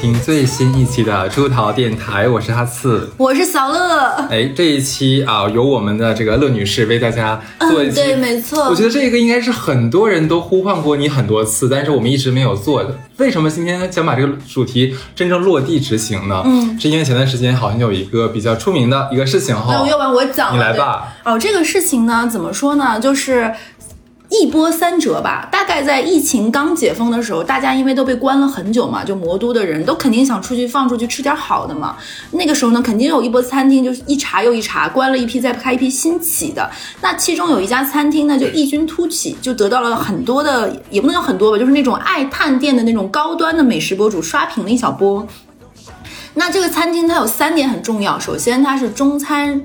听最新一期的出逃电台，我是哈次，我是小乐。哎，这一期啊，由我们的这个乐女士为大家做一期，嗯对没错我觉得这个应该是很多人都呼唤过你很多次，但是我们一直没有做的。为什么今天想把这个主题真正落地执行呢？嗯，是因为前段时间好像有一个比较出名的一个事情哈。那要不然我讲，你来吧。哦，这个事情呢，怎么说呢？就是。一波三折吧，大概在疫情刚解封的时候，大家因为都被关了很久嘛，就魔都的人都肯定想出去放出去吃点好的嘛。那个时候呢，肯定有一波餐厅就是一茬又一茬，关了一批再开一批新起的。那其中有一家餐厅呢，就异军突起，就得到了很多的，也不能叫很多吧，就是那种爱探店的那种高端的美食博主刷屏了一小波。那这个餐厅它有三点很重要，首先它是中餐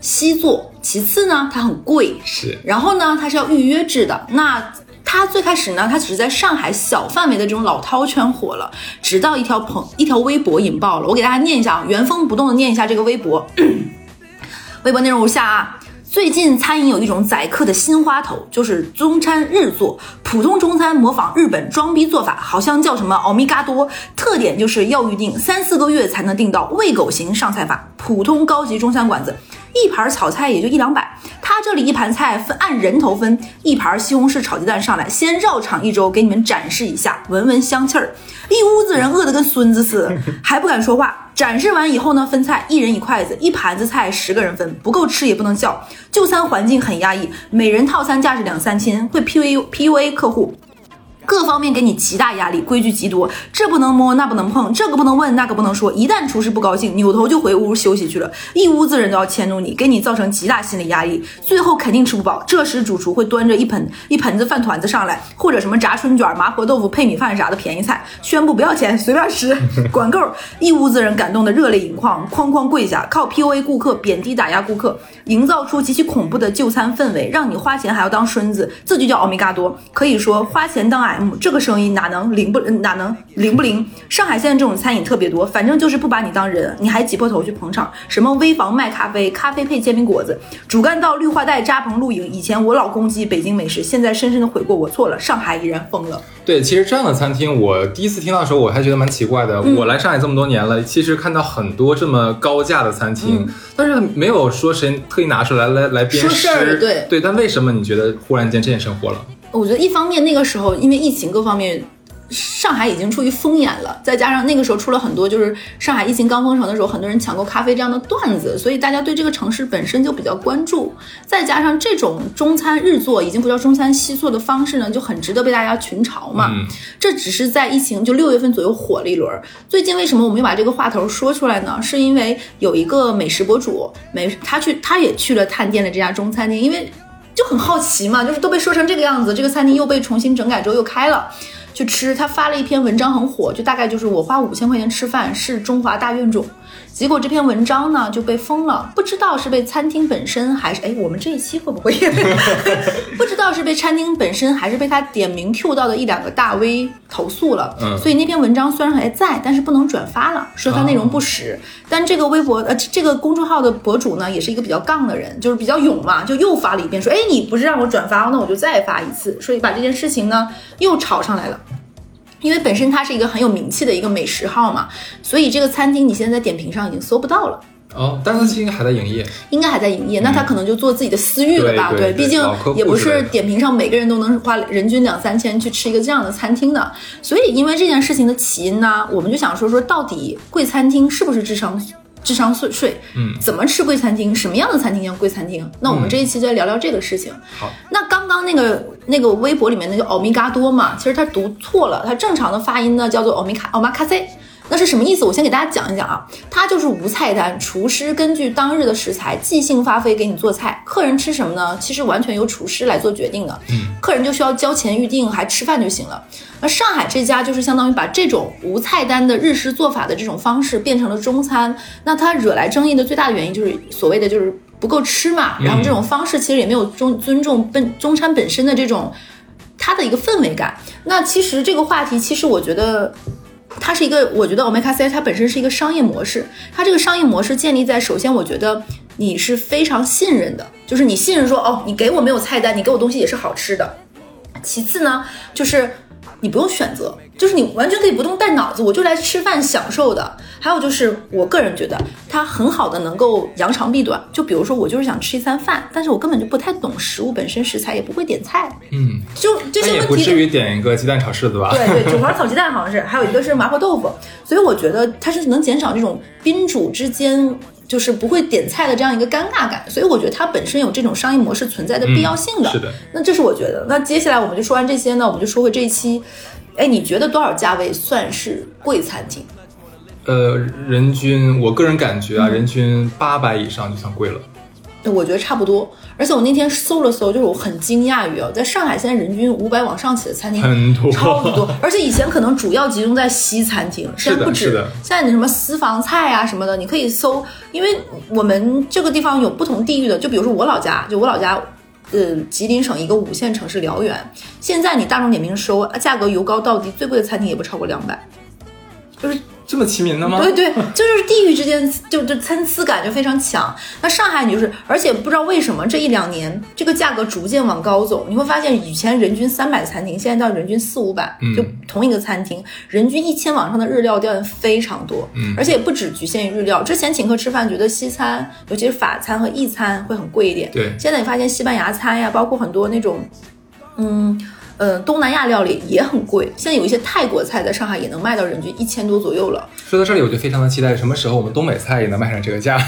西做，其次呢它很贵，是然后呢它是要预约制的。那它最开始呢，它只是在上海小范围的这种老饕圈火了，直到一条朋一条微博引爆了。我给大家念一下啊，原封不动的念一下这个微博，微博内容如下啊。最近餐饮有一种宰客的新花头，就是中餐日做。普通中餐模仿日本装逼做法，好像叫什么奥米伽多，特点就是要预定三四个月才能订到，喂狗型上菜法。普通高级中餐馆子，一盘炒菜也就一两百，他这里一盘菜分按人头分，一盘西红柿炒鸡蛋上来，先绕场一周给你们展示一下，闻闻香气儿。一屋子人饿得跟孙子似的，还不敢说话。展示完以后呢，分菜，一人一筷子，一盘子菜十个人分，不够吃也不能叫。就餐环境很压抑，每人套餐价值两三千，会 P U P U A 客户。各方面给你极大压力，规矩极多，这不能摸，那不能碰，这个不能问，那个不能说。一旦厨师不高兴，扭头就回屋休息去了，一屋子人都要迁怒你，给你造成极大心理压力，最后肯定吃不饱。这时主厨会端着一盆一盆子饭团子上来，或者什么炸春卷、麻婆豆腐配米饭啥的便宜菜，宣布不要钱，随便吃，管够。一屋子人感动的热泪盈眶，哐哐跪下，靠 PUA 顾客，贬低打压顾客，营造出极其恐怖的就餐氛围，让你花钱还要当孙子，这就叫欧米伽多。可以说花钱当 M，这个生意哪能灵不哪能灵不灵？上海现在这种餐饮特别多，反正就是不把你当人，你还挤破头去捧场，什么危房卖咖啡，咖啡配煎饼果子，主干道绿化带扎棚露营。以前我老攻击北京美食，现在深深的悔过我错了，上海已然疯了。对，其实这样的餐厅，我第一次听到的时候，我还觉得蛮奇怪的。嗯我来上海这么多年了，其实看到很多这么高价的餐厅，嗯但是没有说谁特意拿出来来来编说事儿。对对，但为什么你觉得忽然间这件事火了？我觉得一方面那个时候因为疫情各方面，上海已经处于风眼了，再加上那个时候出了很多就是上海疫情刚封城的时候，很多人抢购咖啡这样的段子，所以大家对这个城市本身就比较关注。再加上这种中餐日做已经不叫中餐西做的方式呢，就很值得被大家群嘲嘛。嗯这只是在疫情就六月份左右火了一轮。最近为什么我们又把这个话头说出来呢？是因为有一个美食博主，美他去他也去了探店的这家中餐厅，因为就很好奇嘛，就是都被说成这个样子，这个餐厅又被重新整改之后又开了。去吃，他发了一篇文章很火，就大概就是我花五千块钱吃饭是中华大怨种。结果这篇文章呢就被封了，不知道是被餐厅本身还是哎，我们这一期会不会也被 不知道是被餐厅本身还是被他点名 Q 到的一两个大 V 投诉了。嗯所以那篇文章虽然还在，但是不能转发了，说它内容不实。但这个微博呃这个公众号的博主呢，也是一个比较杠的人，就是比较勇嘛，就又发了一遍说，哎，你不是让我转发，那我就再发一次，所以把这件事情呢又炒上来了。因为本身它是一个很有名气的一个美食号嘛，所以这个餐厅你现在在点评上已经搜不到了。哦，但是它应该还在营业。应该还在营业，那他可能就做自己的私域了吧？对对对毕竟也不是点评上每个人都能花人均两三千去吃一个这样的餐厅的。所以因为这件事情的起因呢，我们就想说说到底贵餐厅是不是智商智商税税？嗯怎么吃贵餐厅？什么样的餐厅叫贵餐厅？那我们这一期就来聊聊这个事情。好，那刚刚那个那个微博里面那个欧米伽多嘛，其实他读错了，他正常的发音呢叫做欧米卡欧玛卡塞。那是什么意思？我先给大家讲一讲啊，它就是无菜单，厨师根据当日的食材即兴发挥给你做菜，客人吃什么呢？其实完全由厨师来做决定的，嗯，客人就需要交钱预定，还吃饭就行了。那上海这家就是相当于把这种无菜单的日式做法的这种方式变成了中餐，那它惹来争议的最大的原因就是所谓的就是不够吃嘛，然后这种方式其实也没有中尊重本中餐本身的这种它的一个氛围感。那其实这个话题，其实我觉得。它是一个，我觉得 Omakase 它本身是一个商业模式，它这个商业模式建立在首先，我觉得你是非常信任的，就是你信任说，哦，你给我没有菜单，你给我东西也是好吃的。其次呢，就是你不用选择，就是你完全可以不用带脑子，我就来吃饭享受的。还有就是，我个人觉得它很好的能够扬长避短。就比如说，我就是想吃一餐饭，但是我根本就不太懂食物本身食材，也不会点菜，嗯，就这但些问题也不至于点一个鸡蛋炒柿子吧？对对，韭黄炒鸡蛋好像是，还有一个是麻婆豆腐，所以我觉得它是能减少这种宾主之间就是不会点菜的这样一个尴尬感，所以我觉得它本身有这种商业模式存在的必要性的。嗯是的，那这是我觉得。那接下来我们就说完这些呢，我们就说回这一期，哎，你觉得多少价位算是贵餐厅？呃，人均我个人感觉嗯啊，人均八百以上就算贵了。我觉得差不多，而且我那天搜了搜，就是我很惊讶于哦，在上海现在人均五百往上起的餐厅很多超级多，而且以前可能主要集中在西餐厅，现在不止。现在你什么私房菜啊什么的，你可以搜，因为我们这个地方有不同地域的，就比如说我老家，就我老家。呃，吉林省一个五线城市辽源，现在你大众点评搜价格由高到低，最贵的餐厅也不超过两百，就是这么齐民的吗？对对，这就是地域之间就就参差感就非常强。那上海你就是，而且不知道为什么这一两年这个价格逐渐往高走，你会发现以前人均三百的餐厅，现在到人均四五百，嗯就同一个餐厅，人均一千往上的日料店非常多，嗯而且也不只局限于日料。之前请客吃饭觉得西餐，尤其是法餐和意餐会很贵一点，对现在你发现西班牙餐呀，包括很多那种，嗯。呃，东南亚料理也很贵，现在有一些泰国菜在上海也能卖到人均一千多左右了。说到这里，我就非常的期待什么时候我们东北菜也能卖上这个价。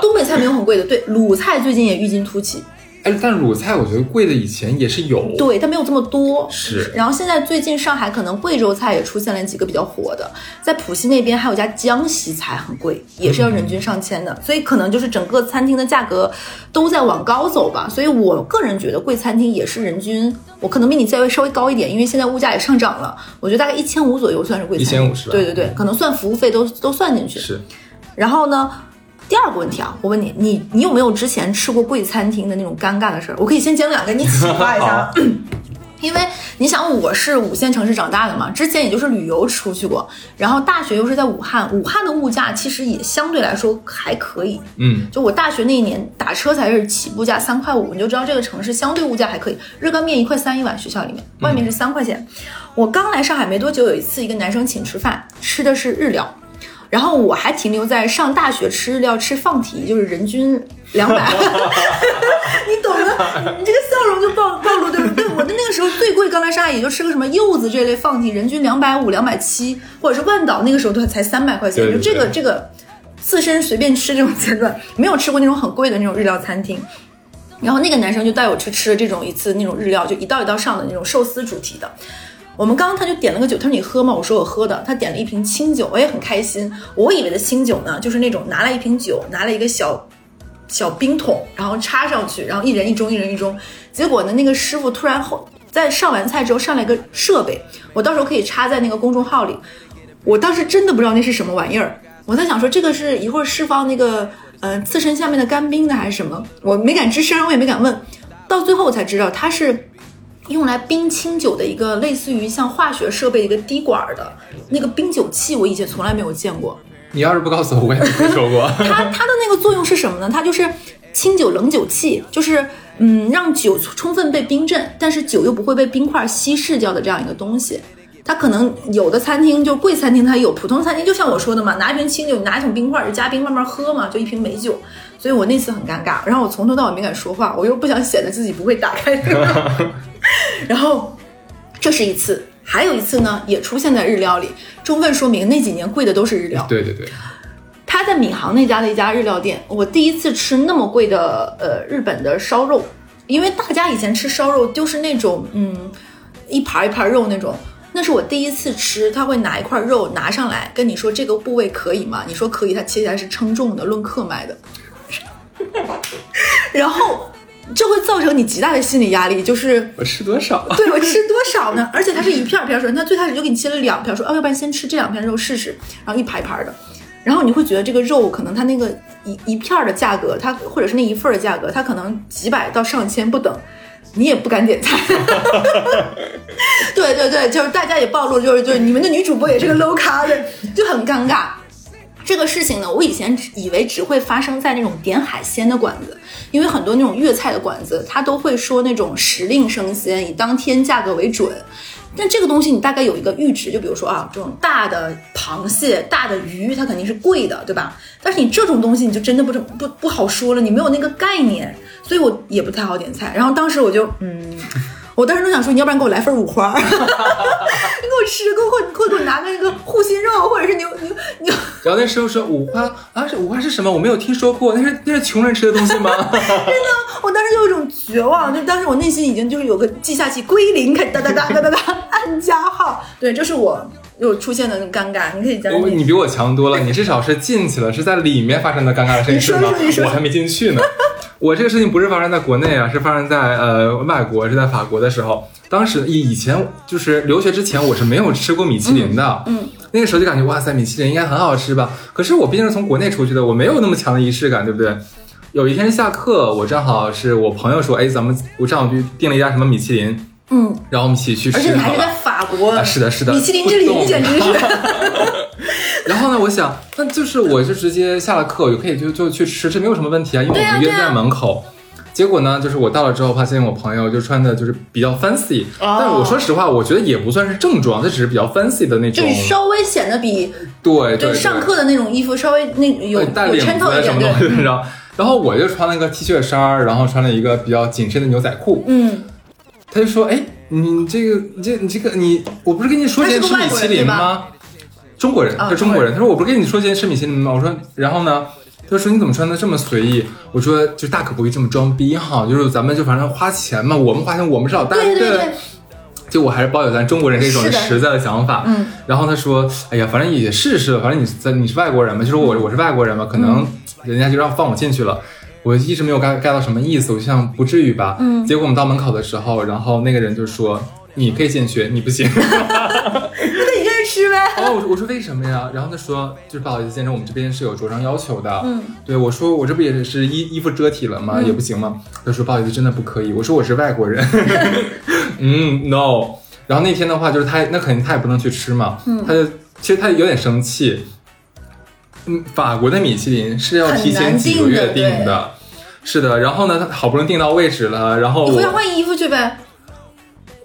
东北菜没有很贵的，对，鲁菜最近也异军突起，哎，但鲁菜我觉得贵的以前也是有。对，它没有这么多。是然后现在最近上海可能贵州菜也出现了几个比较火的，在浦西那边还有家江西菜很贵，也是要人均上千的，所以可能就是整个餐厅的价格都在往高走吧。所以我个人觉得贵餐厅也是人均，我可能比你价位稍微高一点，因为现在物价也上涨了，我觉得大概一千五左右算是贵餐厅。一千五是吧对对对，可能算服务费都都算进去。是，然后呢，第二个问题啊，我问你，你你有没有之前吃过贵餐厅的那种尴尬的事儿？我可以先讲两个，你启发一下啊。因为你想，我是五线城市长大的嘛，之前也就是旅游出去过，然后大学又是在武汉，武汉的物价其实也相对来说还可以。嗯，就我大学那一年打车才是起步价三块五，你就知道这个城市相对物价还可以。热干面一块三一碗，学校里面外面是三块钱。我刚来上海没多久，有一次一个男生请吃饭，吃的是日料。然后我还停留在上大学吃日料吃放题，就是人均两百，你懂的，你这个笑容就暴暴露对不对？我的那个时候最贵，刚来上海也就吃个什么柚子这类放题，人均两百五、两百七，或者是万岛那个时候都才三百块钱，就这个这个自身随便吃这种阶段，没有吃过那种很贵的那种日料餐厅。然后那个男生就带我去吃了这种一次那种日料，就一道一道上的那种寿司主题的。我们刚刚他就点了个酒，他说你喝吗？我说我喝的。他点了一瓶清酒，我也很开心。我以为的清酒呢，就是那种拿了一瓶酒，拿了一个小小冰桶，然后插上去，然后一人一盅，一人一盅。结果呢，那个师傅突然后在上完菜之后上来一个设备，我到时候可以插在那个公众号里。我当时真的不知道那是什么玩意儿，我在想说这个是一会儿释放那个呃刺身下面的干冰的还是什么，我没敢吱声，我也没敢问。到最后我才知道它是用来冰清酒的一个类似于像化学设备的一个滴管儿的那个冰酒器，我以前从来没有见过。你要是不告诉我，我也没听说过。它它的那个作用是什么呢？它就是清酒冷酒器，就是嗯让酒充分被冰镇，但是酒又不会被冰块稀释掉的这样一个东西。它可能有的餐厅就贵餐厅它有，普通餐厅就像我说的嘛，拿一瓶清酒，你拿一桶冰块就加冰慢慢喝嘛，就一瓶美酒。所以我那次很尴尬，然后我从头到尾没敢说话，我又不想显得自己不会打开这个。然后这是一次，还有一次呢，也出现在日料里，充分说明那几年贵的都是日料。对对对，他在闵行那家的一家日料店，我第一次吃那么贵的呃日本的烧肉，因为大家以前吃烧肉就是那种嗯一盘一盘肉那种，那是我第一次吃，他会拿一块肉拿上来跟你说这个部位可以吗？你说可以，他切下来是称重的，论克卖的，然后这会造成你极大的心理压力，就是我吃多少？对我吃多少呢？而且它是一片儿片儿说，他最开始就给你切了两片儿，说哦，要不然先吃这两片肉试试，然后一盘一盘儿的，然后你会觉得这个肉可能它那个一一片儿的价格，它或者是那一份儿的价格，它可能几百到上千不等，你也不敢点菜。对对对，就是大家也暴露，就是就是你们的女主播也是个 low 咖的，就很尴尬。这个事情呢，我以前以为只会发生在那种点海鲜的馆子，因为很多那种粤菜的馆子，它都会说那种时令生鲜，以当天价格为准。但这个东西你大概有一个阈值，就比如说啊，这种大的螃蟹、大的鱼，它肯定是贵的，对吧？但是你这种东西你就真的不不不好说了，你没有那个概念，所以我也不太好点菜。然后当时我就嗯。我当时都想说，你要不然给我来份五花，你给我吃，给我给我给我拿个那个护心肉，或者是牛牛牛。然后那师傅说五花啊，这五花是什么？我没有听说过，那是那是穷人吃的东西吗？真的，我当时就有一种绝望，就当时我内心已经就是有个记下器归零，开始哒哒哒哒哒哒按加号。对，这是我又出现的那尴尬，你可以讲。你比我强多了，你至少是进去了，是在里面发生的尴尬的事情吗？我还没进去呢。我这个事情不是发生在国内啊，是发生在呃外国，是在法国的时候。当时以以前就是留学之前，我是没有吃过米其林的。嗯，那个时候就感觉哇塞，米其林应该很好吃吧？可是我毕竟是从国内出去的，我没有那么强的仪式感，对不对？有一天下课，我正好是我朋友说，哎，咱们我正好去订了一家什么米其林，嗯，然后我们一起去吃。而且你还是在法国，是的，是的，米其林之林简直是。然后呢，我想，那就是我就直接下了课，就可以就就去吃，这没有什么问题啊，因为我们约在门口。结果呢，就是我到了之后，发现我朋友就穿的就是比较 fancy，但我说实话，我觉得也不算是正装，它只是比较 fancy 的那种，就是稍微显得比对对上课的那种衣服稍微那有带领子什么东西，你知道？然后我就穿了一个 T 恤衫，然后穿了一个比较紧身的牛仔裤。嗯，他就说：“哎，你这个，你这，你这个，你我不是跟你说今天吃米其林吗？中国人，他中国人。他说我不是跟你说今天吃米其林吗？我说，然后呢？”他说：“你怎么穿的这么随意？”我说：“就大可不必这么装逼哈，就是咱们就反正花钱嘛，我们花钱我们是老大，对对对。就我还是抱有咱中国人这种实在的想法。嗯。然后他说：“哎呀，反正也试试，反正你在你是外国人嘛，就说我我是外国人嘛，可能人家就让放我进去了。我一直没有 get get 到什么意思，我就想不至于吧。嗯。结果我们到门口的时候，然后那个人就说：你可以进去，你不行。吃呗？哦，我说我说为什么呀？然后他说就是不好意思，先生，我们这边是有着装要求的。嗯，对我说我这不也是衣衣服遮体了吗？也不行吗？他说不好意思，真的不可以。我说我是外国人。嗯，no。然后那天的话，就是他那肯定他也不能去吃嘛。嗯，他就其实他有点生气。嗯，法国的米其林是要提前几个月订的。是的，然后呢，他好不容易订到位置了，然后你回家换衣服去呗。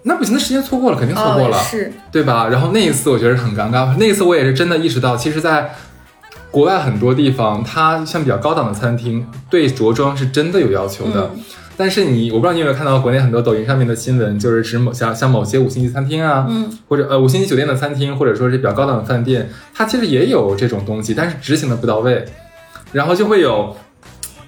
那不行，那时间错过了，肯定错过了，是，对吧？然后那一次我觉得很尴尬，那一次我也是真的意识到，其实，在国外很多地方，它像比较高档的餐厅，对着装是真的有要求的。但是你，我不知道你有没有看到国内很多抖音上面的新闻，就是指某像像某些五星级餐厅啊，嗯，或者呃五星级酒店的餐厅，或者说是比较高档的饭店，它其实也有这种东西，但是执行的不到位，然后就会有。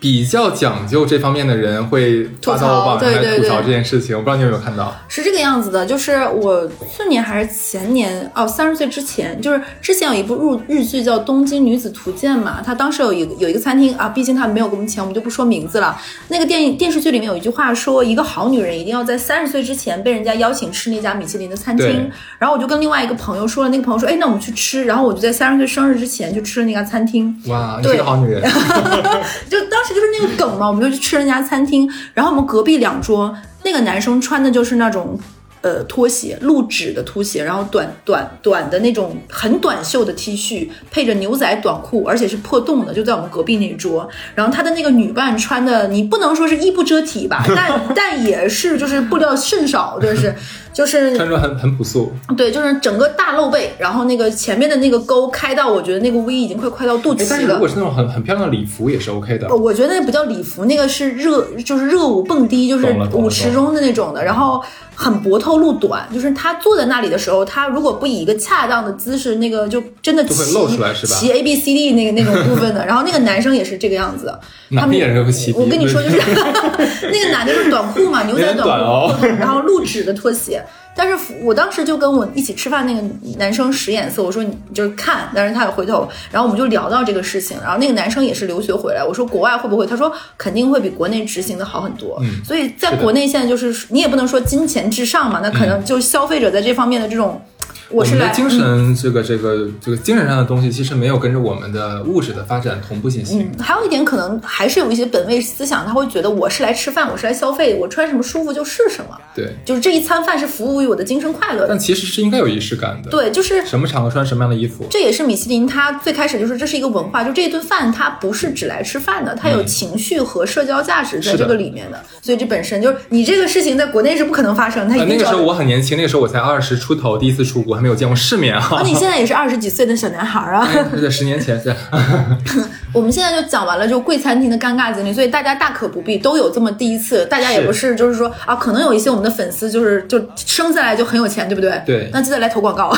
比较讲究这方面的人会吐槽，对对对，吐槽这件事情，我不知道你有没有看到？是这个样子的，就是我去年还是前年哦，三十岁之前，就是之前有一部日日剧叫《东京女子图鉴》嘛，它当时有一个有一个餐厅啊，毕竟它没有给我们钱，我们就不说名字了。那个电影电视剧里面有一句话说，一个好女人一定要在三十岁之前被人家邀请吃那家米其林的餐厅。然后我就跟另外一个朋友说了，那个朋友说，哎，那我们去吃。然后我就在三十岁生日之前就吃了那家餐厅。哇，你是个好女人。就当时。就是那个梗嘛，我们就去吃了那家餐厅，然后我们隔壁两桌那个男生穿的就是那种呃拖鞋，露趾的拖鞋，然后短短短的那种很短袖的 T 恤，配着牛仔短裤，而且是破洞的，就在我们隔壁那桌。然后他的那个女伴穿的，你不能说是衣不遮体吧，但 但也是就是布料甚少，就是。就是穿着很很朴素，对，就是整个大露背，然后那个前面的那个沟开到，我觉得那个 V 已经快快到肚脐了。但是如果是那种很很漂亮的礼服也是 OK 的。我觉得那不叫礼服，那个是热，就是热舞蹦迪，就是舞池中的那种的，然后很薄透露短，就是他坐在那里的时候，他如果不以一个恰当的姿势，那个就真的会露出来是吧？骑 A B C D 那个那种部分的。然后那个男生也是这个样子，他们也是会骑。我跟你说，就是那个男的是短裤嘛，牛仔短裤，然后露趾的拖鞋。但是我当时就跟我一起吃饭那个男生使眼色，我说你就是看，但是他也回头，然后我们就聊到这个事情，然后那个男生也是留学回来，我说国外会不会？他说肯定会比国内执行的好很多。嗯，所以在国内现在就是你也不能说金钱至上嘛，那可能就是消费者在这方面的这种我是来精神这个这个这个精神上的东西，其实没有跟着我们的物质的发展同步进行。嗯还有一点，可能还是有一些本位思想，他会觉得我是来吃饭，我是来消费，我穿什么舒服就是什么。对，就是这一餐饭是服务于我的精神快乐的。但其实是应该有仪式感的。对，就是什么场合穿什么样的衣服。这也是米其林它最开始就是这是一个文化，就这一顿饭它不是只来吃饭的，它有情绪和社交价值在这个里面的。所以这本身就是你这个事情在国内是不可能发生。他那个时候我很年轻，那个时候我才二十出头，第一次出国，还没有见过世面啊。你现在也是二十几岁的小男孩啊？在十年前是。我们现在就讲完了，就贵餐厅的尴尬经历，所以大家大可不必都有这么第一次。大家也不是就是说啊，可能有一些我们的粉丝就是就生下来就很有钱，对不对？对。那记得来投广告。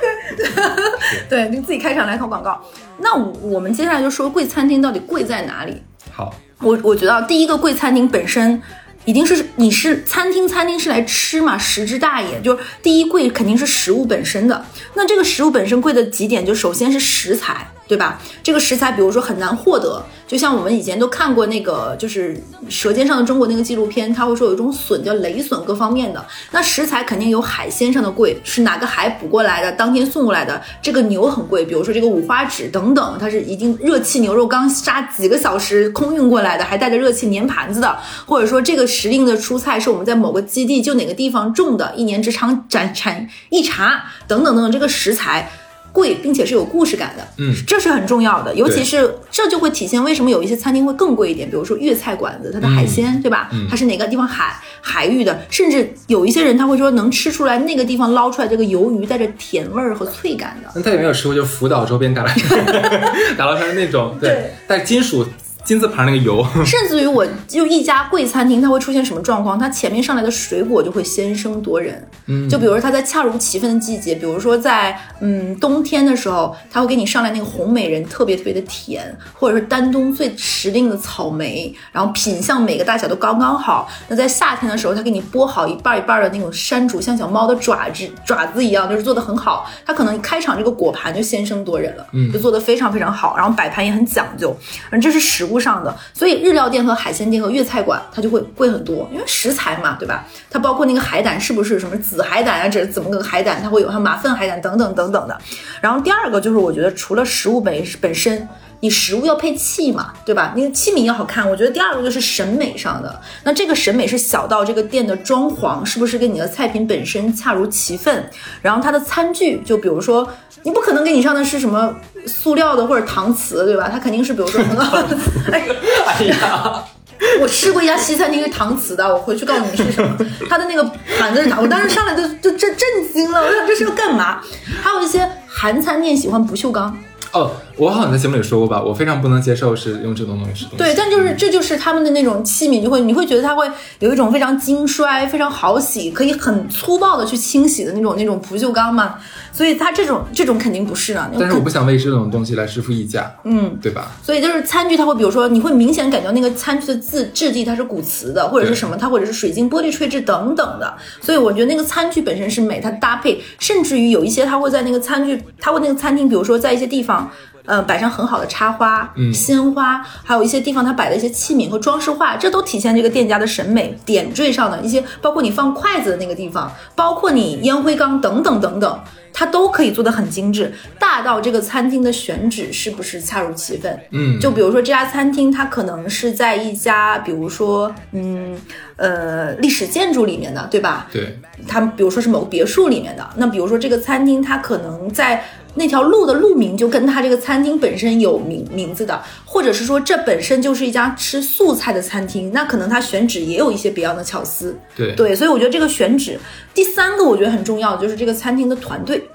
对，你自己开场来投广告。那我们接下来就说贵餐厅到底贵在哪里？好，我我觉得第一个贵餐厅本身。一定是你是餐厅，餐厅是来吃嘛，食之大也。就是第一贵肯定是食物本身的。那这个食物本身贵的几点，就首先是食材。对吧？这个食材，比如说很难获得，就像我们以前都看过那个，就是《舌尖上的中国》那个纪录片，他会说有一种笋叫雷笋，各方面的。那食材肯定有海鲜上的贵，是哪个海捕过来的，当天送过来的。这个牛很贵，比如说这个五花趾等等，它是一定热气牛肉刚杀几个小时空运过来的，还带着热气粘盘子的。或者说这个时令的蔬菜是我们在某个基地就哪个地方种的，一年只产产产一茬，等等等等，这个食材。贵，并且是有故事感的，嗯，这是很重要的，尤其是这就会体现为什么有一些餐厅会更贵一点，比如说粤菜馆子，它的海鲜，对吧？它是哪个地方海海域的，甚至有一些人他会说能吃出来那个地方捞出来这个鱿鱼带着甜味儿和脆感的。那他有没有吃过就福岛周边打捞 打捞出来那种对带金属？金字旁那个油，甚至于我就一家贵餐厅，它会出现什么状况？它前面上来的水果就会先声夺人，嗯，就比如说它在恰如其分的季节，比如说在嗯冬天的时候，它会给你上来那个红美人，特别特别的甜，或者是丹东最时令的草莓，然后品相每个大小都刚刚好。那在夏天的时候，它给你剥好一半一半的那种山竹，像小猫的爪子爪子一样，就是做的很好。它可能开场这个果盘就先声夺人了，嗯，就做的非常非常好，然后摆盘也很讲究，嗯，这是食物。上的，所以日料店和海鲜店和粤菜馆它就会贵很多，因为食材嘛，对吧？它包括那个海胆是不是什么紫海胆啊，这怎么个海胆？它会有它马粪海胆等等等等的。然后第二个就是，我觉得除了食物本本身，你食物要配器嘛，对吧？你的器皿要好看。我觉得第二个就是审美上的，那这个审美是小到这个店的装潢是不是跟你的菜品本身恰如其分，然后它的餐具，就比如说。你不可能给你上的是什么塑料的或者搪瓷，对吧？它肯定是比如说很好的。哎呀，我吃过一家西餐厅是搪瓷的，我回去告诉你是什么。它的那个盘子是搪，我当时上来就就震震惊了，我想这是要干嘛？还有一些韩餐店喜欢不锈钢。哦，我好像在节目里说过吧，我非常不能接受是用这种东西吃东西。对，但就是这就是他们的那种器皿，就会你会觉得它会有一种非常精衰、非常好洗，可以很粗暴的去清洗的那种那种不锈钢嘛。所以它这种这种肯定不是啊。但是我不想为这种东西来支付溢价，嗯，对吧？所以就是餐具，它会比如说你会明显感觉那个餐具的质质地它是骨瓷的，或者是什么，它或者是水晶玻璃吹制等等的。所以我觉得那个餐具本身是美，它搭配，甚至于有一些它会在那个餐具，它会那个餐厅，比如说在一些地方。呃，摆上很好的插花、鲜花，还有一些地方它摆的一些器皿和装饰画，这都体现这个店家的审美。点缀上的一些，包括你放筷子的那个地方，包括你烟灰缸等等等等，它都可以做的很精致。大到这个餐厅的选址是不是恰如其分？嗯，就比如说这家餐厅，它可能是在一家，比如说，嗯，呃，历史建筑里面的，对吧？对。它比如说是某个别墅里面的，那比如说这个餐厅，它可能在。那条路的路名就跟他这个餐厅本身有名名字的，或者是说这本身就是一家吃素菜的餐厅，那可能他选址也有一些别样的巧思。对对，所以我觉得这个选址，第三个我觉得很重要的就是这个餐厅的团队。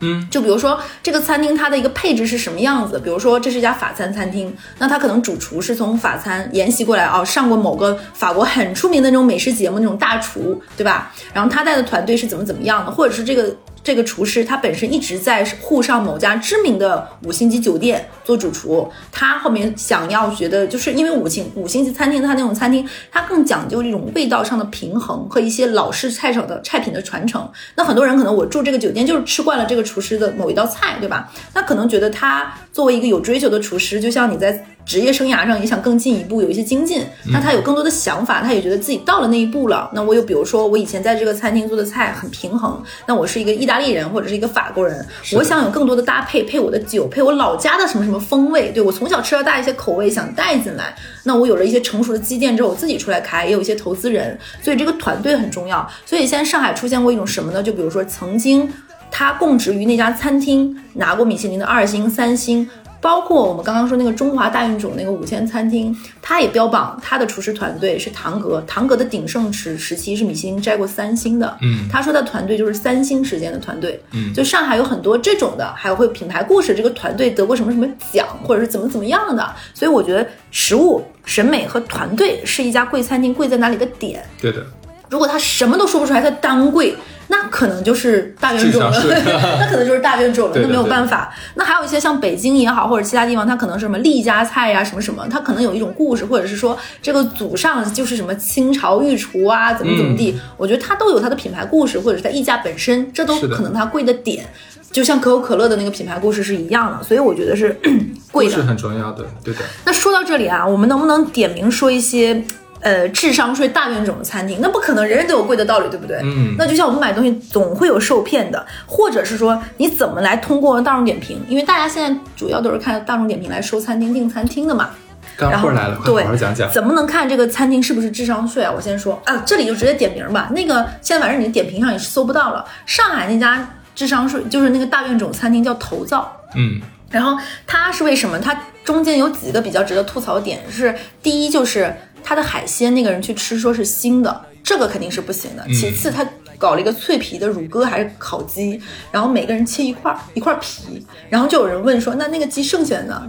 嗯，就比如说这个餐厅它的一个配置是什么样子？比如说这是一家法餐餐厅，那他可能主厨是从法餐沿袭过来哦，上过某个法国很出名的那种美食节目那种大厨，对吧？然后他带的团队是怎么怎么样的，或者是这个。这个厨师他本身一直在沪上某家知名的五星级酒店做主厨，他后面想要觉得就是因为五星五星级餐厅，他那种餐厅他更讲究这种味道上的平衡和一些老式菜场的菜品的传承。那很多人可能我住这个酒店就是吃惯了这个厨师的某一道菜，对吧？那可能觉得他作为一个有追求的厨师，就像你在职业生涯上也想更进一步，有一些精进，那他有更多的想法，他也觉得自己到了那一步了。那我有，比如说我以前在这个餐厅做的菜很平衡，那我是一个意大利人或者是一个法国人，我想有更多的搭配，配我的酒，配我老家的什么什么风味，对我从小吃到大一些口味想带进来。那我有了一些成熟的积淀之后，我自己出来开，也有一些投资人，所以这个团队很重要。所以现在上海出现过一种什么呢？就比如说曾经他供职于那家餐厅，拿过米其林的二星、三星。包括我们刚刚说那个中华大运种那个五千餐厅，他也标榜他的厨师团队是唐格，唐格的鼎盛时时期是米其林摘过三星的。嗯，他说的团队就是三星时间的团队。嗯，就上海有很多这种的，还有会品牌故事，这个团队得过什么什么奖，或者是怎么怎么样的。所以我觉得食物审美和团队是一家贵餐厅贵在哪里的点。对的。如果他什么都说不出来，他单贵。那可能就是大冤种了，那可能就是大冤种了，那没有办法。那还有一些像北京也好，或者其他地方，它可能是什么厉家菜呀，什么什么，它可能有一种故事，或者是说这个祖上就是什么清朝御厨啊，怎么怎么地。我觉得它都有它的品牌故事，或者是它溢价本身，这都可能它贵的点，就像可口可乐的那个品牌故事是一样的。所以我觉得是 贵的，是很重要的，对的。那说到这里啊，我们能不能点名说一些？呃，智商税大冤种的餐厅，那不可能人人都有贵的道理，对不对？嗯，那就像我们买东西总会有受骗的，或者是说你怎么来通过大众点评？因为大家现在主要都是看大众点评来收餐厅订餐厅的嘛。干货来了，对，好好讲讲。怎么能看这个餐厅是不是智商税啊？我先说啊，这里就直接点名吧。那个现在反正你点评上也是搜不到了。上海那家智商税就是那个大冤种餐厅叫头灶，嗯，然后它是为什么？它中间有几个比较值得吐槽点是，第一就是。他的海鲜，那个人去吃说是腥的，这个肯定是不行的。其次，他搞了一个脆皮的乳鸽还是烤鸡，然后每个人切一块一块皮，然后就有人问说，那那个鸡剩下的呢？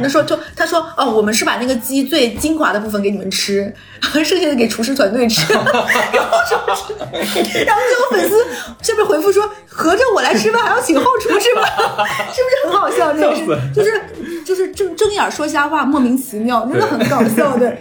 那说 就他说哦，我们是把那个鸡最精华的部分给你们吃，然后剩下的给厨师团队吃。然后说，然后就有粉丝下面回复说，合着我来吃饭还要请后厨是吧？是不是很好笑？这个是就是就是睁睁眼说瞎话，莫名其妙，真的很搞笑的。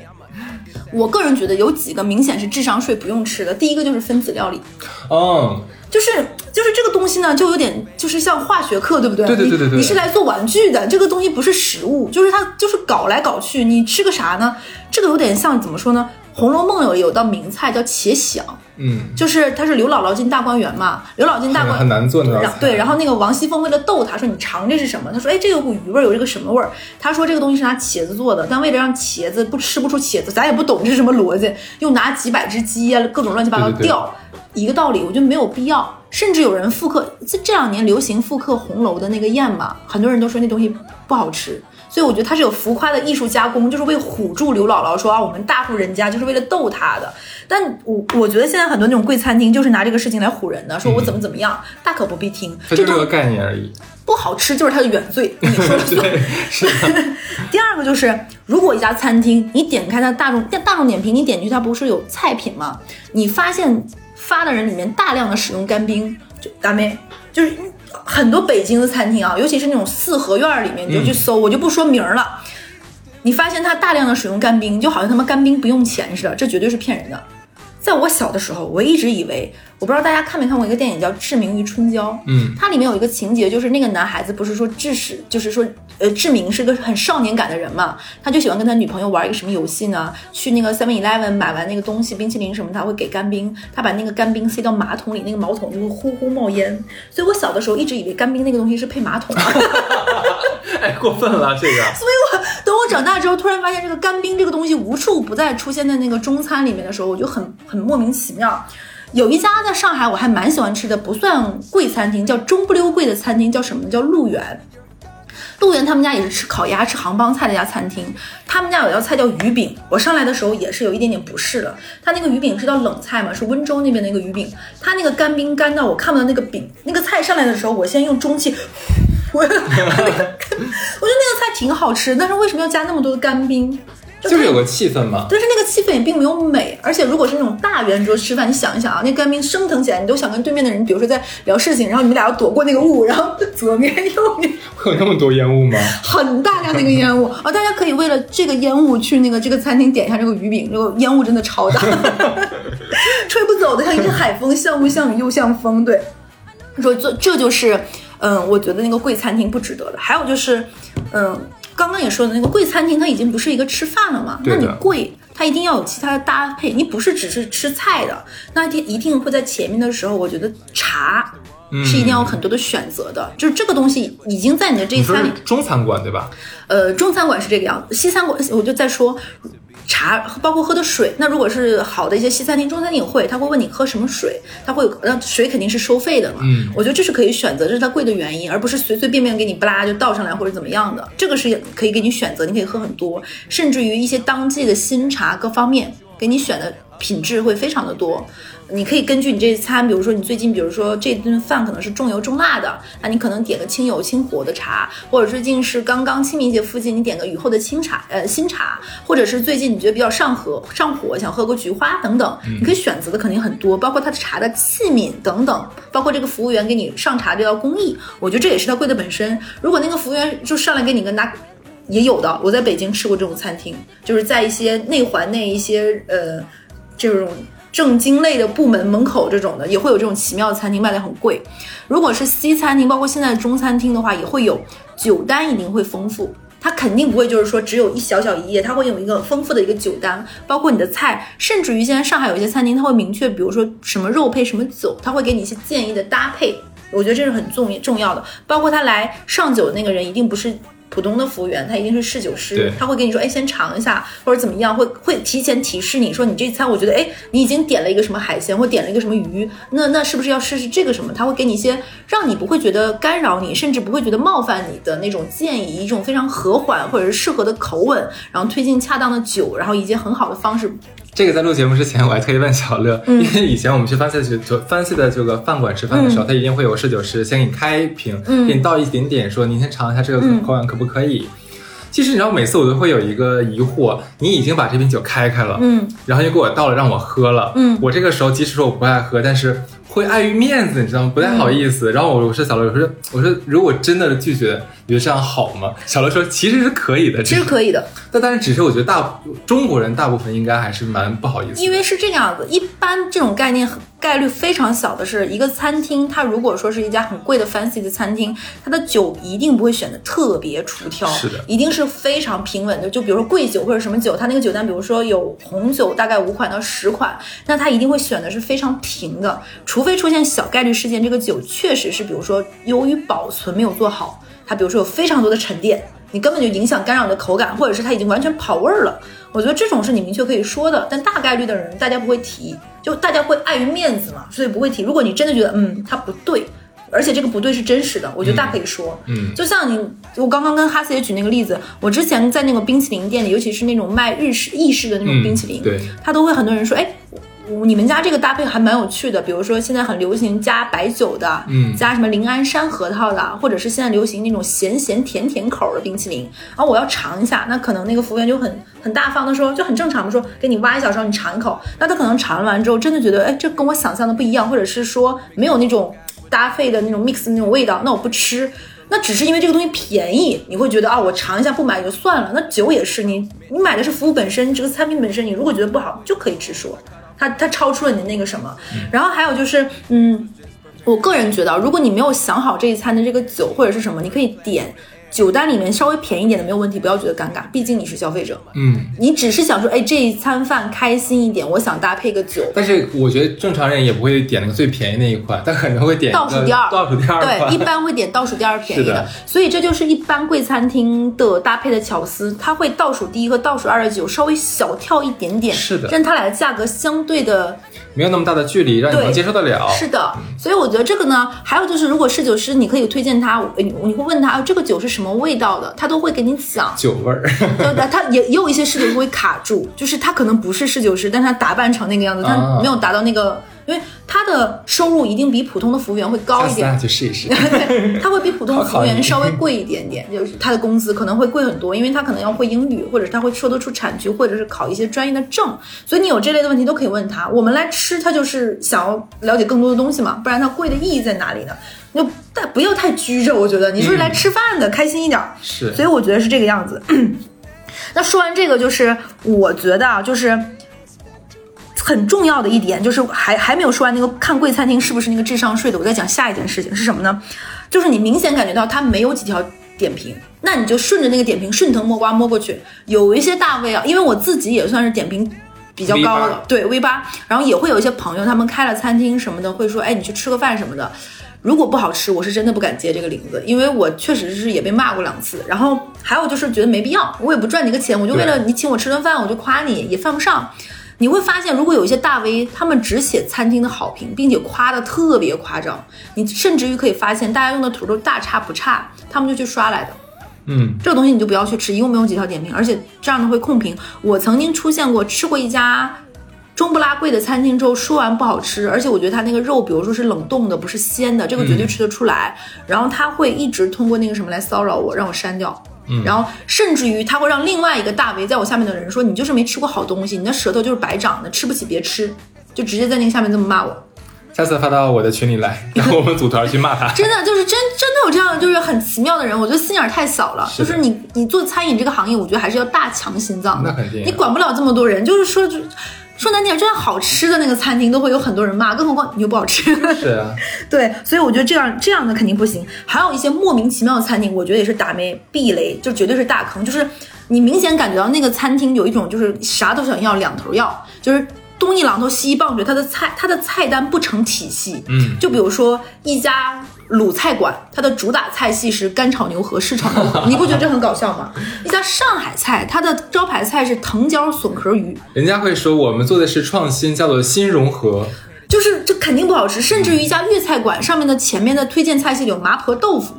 我个人觉得有几个明显是智商税不用吃的。第一个就是分子料理，哦，就是就是这个东西呢，就有点就是像化学课，对不对？对对对对对。你是来做玩具的，这个东西不是食物，就是它就是搞来搞去，你吃个啥呢？这个有点像怎么说呢？《红楼梦》有有道名菜叫茄想。嗯，就是他是刘姥姥进大观园嘛，刘姥进大观很难做的。对，然后那个王熙凤为了逗他说：“你尝这是什么？”他说：“哎，这有股鱼味，有这个什么味儿？”他说：“这个东西是拿茄子做的，但为了让茄子不吃不出茄子，咱也不懂这是什么逻辑，又拿几百只鸡啊，各种乱七八糟吊，一个道理，我觉得没有必要。甚至有人复刻，这这两年流行复刻红楼的那个宴嘛，很多人都说那东西不好吃。”所以我觉得他是有浮夸的艺术加工，就是为唬住刘姥姥，说啊我们大户人家就是为了逗她的。但我我觉得现在很多那种贵餐厅就是拿这个事情来唬人的，说我怎么怎么样，大可不必听。这就是个概念而已。不好吃就是它的原罪，你说了算。第二个就是，如果一家餐厅你点开它大众大众点评，你点进去它不是有菜品吗？你发现发的人里面大量的使用干冰，就大妹就是。很多北京的餐厅啊，尤其是那种四合院里面，你就去搜，我就不说名了。你发现它大量的使用干冰，就好像他妈干冰不用钱似的，这绝对是骗人的。在我小的时候，我一直以为，我不知道大家看没看过一个电影叫《志明与春娇》。嗯，它里面有一个情节，就是那个男孩子不是说志使，就是说，呃，志明是个很少年感的人嘛，他就喜欢跟他女朋友玩一个什么游戏呢？去那个 Seven Eleven 买完那个东西，冰淇淋什么，他会给干冰，他把那个干冰塞到马桶里，那个马桶就会呼呼冒烟。所以我小的时候一直以为干冰那个东西是配马桶。哎，过分了这个。所以我等我长大之后，突然发现这个干冰这个东西无处不在出现在那个中餐里面的时候，我就很很。莫名其妙，有一家在上海我还蛮喜欢吃的，不算贵餐厅，叫中不溜贵的餐厅，叫什么？叫陆源。陆源他们家也是吃烤鸭、吃杭帮菜的一家餐厅。他们家有道菜叫鱼饼，我上来的时候也是有一点点不适的。他那个鱼饼是道冷菜嘛，是温州那边的一个鱼饼。他那个干冰干到我看不到那个饼，那个菜上来的时候，我先用中气，我我觉得那个菜挺好吃，但是为什么要加那么多的干冰？就是有个气氛嘛，但是那个气氛也并没有美，而且如果是那种大圆桌吃饭，你想一想啊，那干冰升腾起来，你都想跟对面的人，比如说在聊事情，然后你们俩要躲过那个雾，然后左面右面 会有那么多烟雾吗？很大量的一个烟雾啊！大家可以为了这个烟雾去那个这个餐厅点一下这个鱼饼，这个烟雾真的超大，吹不走的，像一阵海风，像雾像雨又像风。对，说这这就是，嗯，我觉得那个贵餐厅不值得的。还有就是，嗯。刚刚也说的那个贵餐厅，它已经不是一个吃饭了嘛？那你贵，它一定要有其他的搭配，你不是只是吃菜的，那一定一定会在前面的时候，我觉得茶。是一定要有很多的选择的，就是这个东西已经在你的这一餐里。中餐馆对吧？呃，中餐馆是这个样子，西餐馆我就在说茶，包括喝的水。那如果是好的一些西餐厅、中餐厅也会，他会问你喝什么水，他会有，那水肯定是收费的嘛。嗯，我觉得这是可以选择，这是它贵的原因，而不是随随便便给你不拉就倒上来或者怎么样的。这个是可以给你选择，你可以喝很多，甚至于一些当季的新茶各方面给你选的品质会非常的多。你可以根据你这一餐，比如说你最近，比如说这顿饭可能是重油重辣的，那你可能点个清油清火的茶，或者最近是刚刚清明节附近，你点个雨后的清茶，呃新茶，或者是最近你觉得比较上火上火，想喝个菊花等等，你可以选择的肯定很多，包括它的茶的器皿等等，包括这个服务员给你上茶这道工艺，我觉得这也是它贵的本身。如果那个服务员就上来给你个拿，也有的，我在北京吃过这种餐厅，就是在一些内环内一些呃这种。正经类的部门门口这种的也会有这种奇妙的餐厅卖的很贵。如果是西餐厅，包括现在的中餐厅的话，也会有酒单，一定会丰富。它肯定不会就是说只有一小小一页，它会有一个丰富的一个酒单，包括你的菜，甚至于现在上海有一些餐厅，它会明确，比如说什么肉配什么酒，它会给你一些建议的搭配。我觉得这是很重重要的。包括他来上酒的那个人，一定不是。普通的服务员，他一定是侍酒师，他会跟你说，哎，先尝一下，或者怎么样，会会提前提示你说，你这餐我觉得，哎，你已经点了一个什么海鲜，或点了一个什么鱼，那那是不是要试试这个什么？他会给你一些让你不会觉得干扰你，甚至不会觉得冒犯你的那种建议，一种非常和缓或者是适合的口吻，然后推荐恰当的酒，然后以及很好的方式。这个在录节目之前，我还特意问小乐，因为以前我们去翻 a 去就翻 a 的这个饭馆吃饭的时候，他一定会有侍酒师先给你开一瓶，给你倒一点点，说您先尝一下这个口感可不可以。其实你知道，每次我都会有一个疑惑，你已经把这瓶酒开开了，嗯，然后又给我倒了让我喝了，嗯，我这个时候即使说我不爱喝，但是。会碍于面子，你知道吗？不太好意思。然后我我说小乐，我说我说如果真的拒绝，你觉得这样好吗？小乐说其实是可以的，这是可以的。但但是只是我觉得大中国人大部分应该还是蛮不好意思。因为是这个样子，一般这种概念概率非常小的是一个餐厅，它如果说是一家很贵的 fancy 的餐厅，它的酒一定不会选的特别出挑，是的，一定是非常平稳的。就比如说贵酒或者什么酒，它那个酒单，比如说有红酒大概五款到十款，那它一定会选的是非常平的，除非。出现小概率事件，这个酒确实是，比如说由于保存没有做好，它比如说有非常多的沉淀，你根本就影响干扰你的口感，或者是它已经完全跑味儿了。我觉得这种是你明确可以说的，但大概率的人大家不会提，就大家会碍于面子嘛，所以不会提。如果你真的觉得嗯他不对，而且这个不对是真实的，我觉得大可以说。嗯，就像你我刚刚跟哈斯也举那个例子，我之前在那个冰淇淋店里，尤其是那种卖日式意式的那种冰淇淋，对，他都会很多人说，哎。你们家这个搭配还蛮有趣的，比如说现在很流行加白酒的，嗯，加什么临安山核桃的，或者是现在流行那种咸咸甜甜口的冰淇淋，然后我要尝一下，那可能那个服务员就很很大方的说，就很正常的说，给你挖一小勺，你尝一口，那他可能尝完之后真的觉得，哎，这跟我想象的不一样，或者是说没有那种搭配的那种 mix 那种味道，那我不吃，那只是因为这个东西便宜，你会觉得啊，我尝一下不买也就算了。那酒也是，你你买的是服务本身，这个餐品本身，你如果觉得不好，就可以直说。它它超出了你的那个什么，然后还有就是，嗯，我个人觉得，如果你没有想好这一餐的这个酒或者是什么，你可以点。酒单里面稍微便宜点的没有问题，不要觉得尴尬，毕竟你是消费者嘛。嗯，你只是想说，哎，这一餐饭开心一点，我想搭配个酒。但是我觉得正常人也不会点那个最便宜那一款，他可能会点倒数第二，倒数第二。对，一般会点倒数第二便宜的。所以这就是一般贵餐厅的搭配的巧思，它会倒数第一和倒数二的酒稍微小跳一点点，是的，让它俩的价格相对的。没有那么大的距离，让你能接受得了。是的，所以我觉得这个呢，还有就是，如果侍酒师，你可以推荐他，你你会问他，这个酒是什么味道的，他都会给你讲酒味儿。对，他也也有一些侍酒师会卡住，就是他可能不是侍酒师，但他打扮成那个样子，他没有达到那个。因为他的收入一定比普通的服务员会高一点，去试一试。对，他会比普通服务员稍微贵一点点，就是他的工资可能会贵很多，因为他可能要会英语，或者是他会说得出产区，或者是考一些专业的证。所以你有这类的问题都可以问他。我们来吃，他就是想要了解更多的东西嘛，不然他贵的意义在哪里呢？就但不要太拘着，我觉得你是来吃饭的，开心一点。是，所以我觉得是这个样子。那说完这个，就是我觉得啊，就是。很重要的一点就是还还没有说完那个看贵餐厅是不是那个智商税的，我在讲下一件事情是什么呢？就是你明显感觉到它没有几条点评，那你就顺着那个点评顺藤摸瓜摸过去。有一些大 V 啊，因为我自己也算是点评比较高的，对 V 八，然后也会有一些朋友他们开了餐厅什么的，会说，哎，你去吃个饭什么的。如果不好吃，我是真的不敢接这个领子，因为我确实是也被骂过两次。然后还有就是觉得没必要，我也不赚你个钱，我就为了你请我吃顿饭，我就夸你也犯不上。你会发现，如果有一些大 V，他们只写餐厅的好评，并且夸的特别夸张，你甚至于可以发现，大家用的图都大差不差，他们就去刷来的。嗯，这个东西你就不要去吃，一共没有几条点评，而且这样的会控评。我曾经出现过吃过一家中不拉贵的餐厅之后，说完不好吃，而且我觉得他那个肉，比如说是冷冻的，不是鲜的，这个绝对吃得出来。然后他会一直通过那个什么来骚扰我，让我删掉。然后甚至于他会让另外一个大 V 在我下面的人说：“你就是没吃过好东西，你的舌头就是白长的，吃不起别吃。”就直接在那个下面这么骂我。下次发到我的群里来，然后我们组团去骂他。真的就是真真的有这样就是很奇妙的人，我觉得心眼太小了。就是你你做餐饮这个行业，我觉得还是要大强心脏的。那肯定。你管不了这么多人，就是说就。说难听点，就算好吃的那个餐厅都会有很多人骂，更何况你又不好吃。是啊，对，所以我觉得这样这样的肯定不行。还有一些莫名其妙的餐厅，我觉得也是打没避雷，就绝对是大坑。就是你明显感觉到那个餐厅有一种就是啥都想要，两头要，就是东一榔头西一棒槌，它的菜它的菜单不成体系。嗯，就比如说一家。鲁菜馆，它的主打菜系是干炒牛河、湿炒牛河，你不觉得这很搞笑吗？一家上海菜，它的招牌菜是藤椒笋壳鱼，人家会说我们做的是创新，叫做新融合。就是这肯定不好吃，甚至于一家粤菜馆上面的前面的推荐菜系里有麻婆豆腐，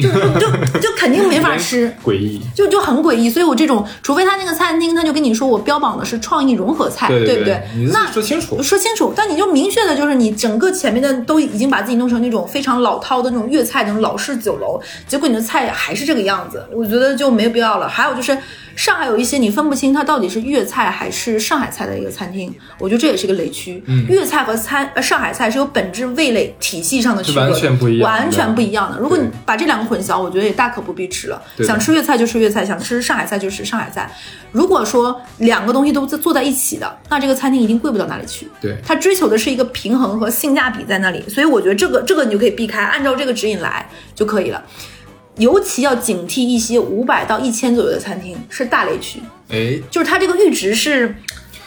就就就肯定没法吃，诡异，就就很诡异。所以我这种，除非他那个餐厅他就跟你说我标榜的是创意融合菜，对不对？那说清楚，说清楚。但你就明确的就是你整个前面的都已经把自己弄成那种非常老套的那种粤菜那种老式酒楼，结果你的菜还是这个样子，我觉得就没有必要了。还有就是。上海有一些你分不清它到底是粤菜还是上海菜的一个餐厅，我觉得这也是个雷区。嗯，粤菜和餐呃上海菜是有本质味蕾体系上的区别，完全不一样，完全不一样的。如果你把这两个混淆，我觉得也大可不必吃了。想吃粤菜就吃粤菜，想吃上海菜就吃上海菜。如果说两个东西都在坐在一起的，那这个餐厅一定贵不到哪里去。对，它追求的是一个平衡和性价比在那里，所以我觉得这个这个你就可以避开，按照这个指引来就可以了。尤其要警惕一些五百到一千左右的餐厅，是大雷区。哎，就是它这个阈值是，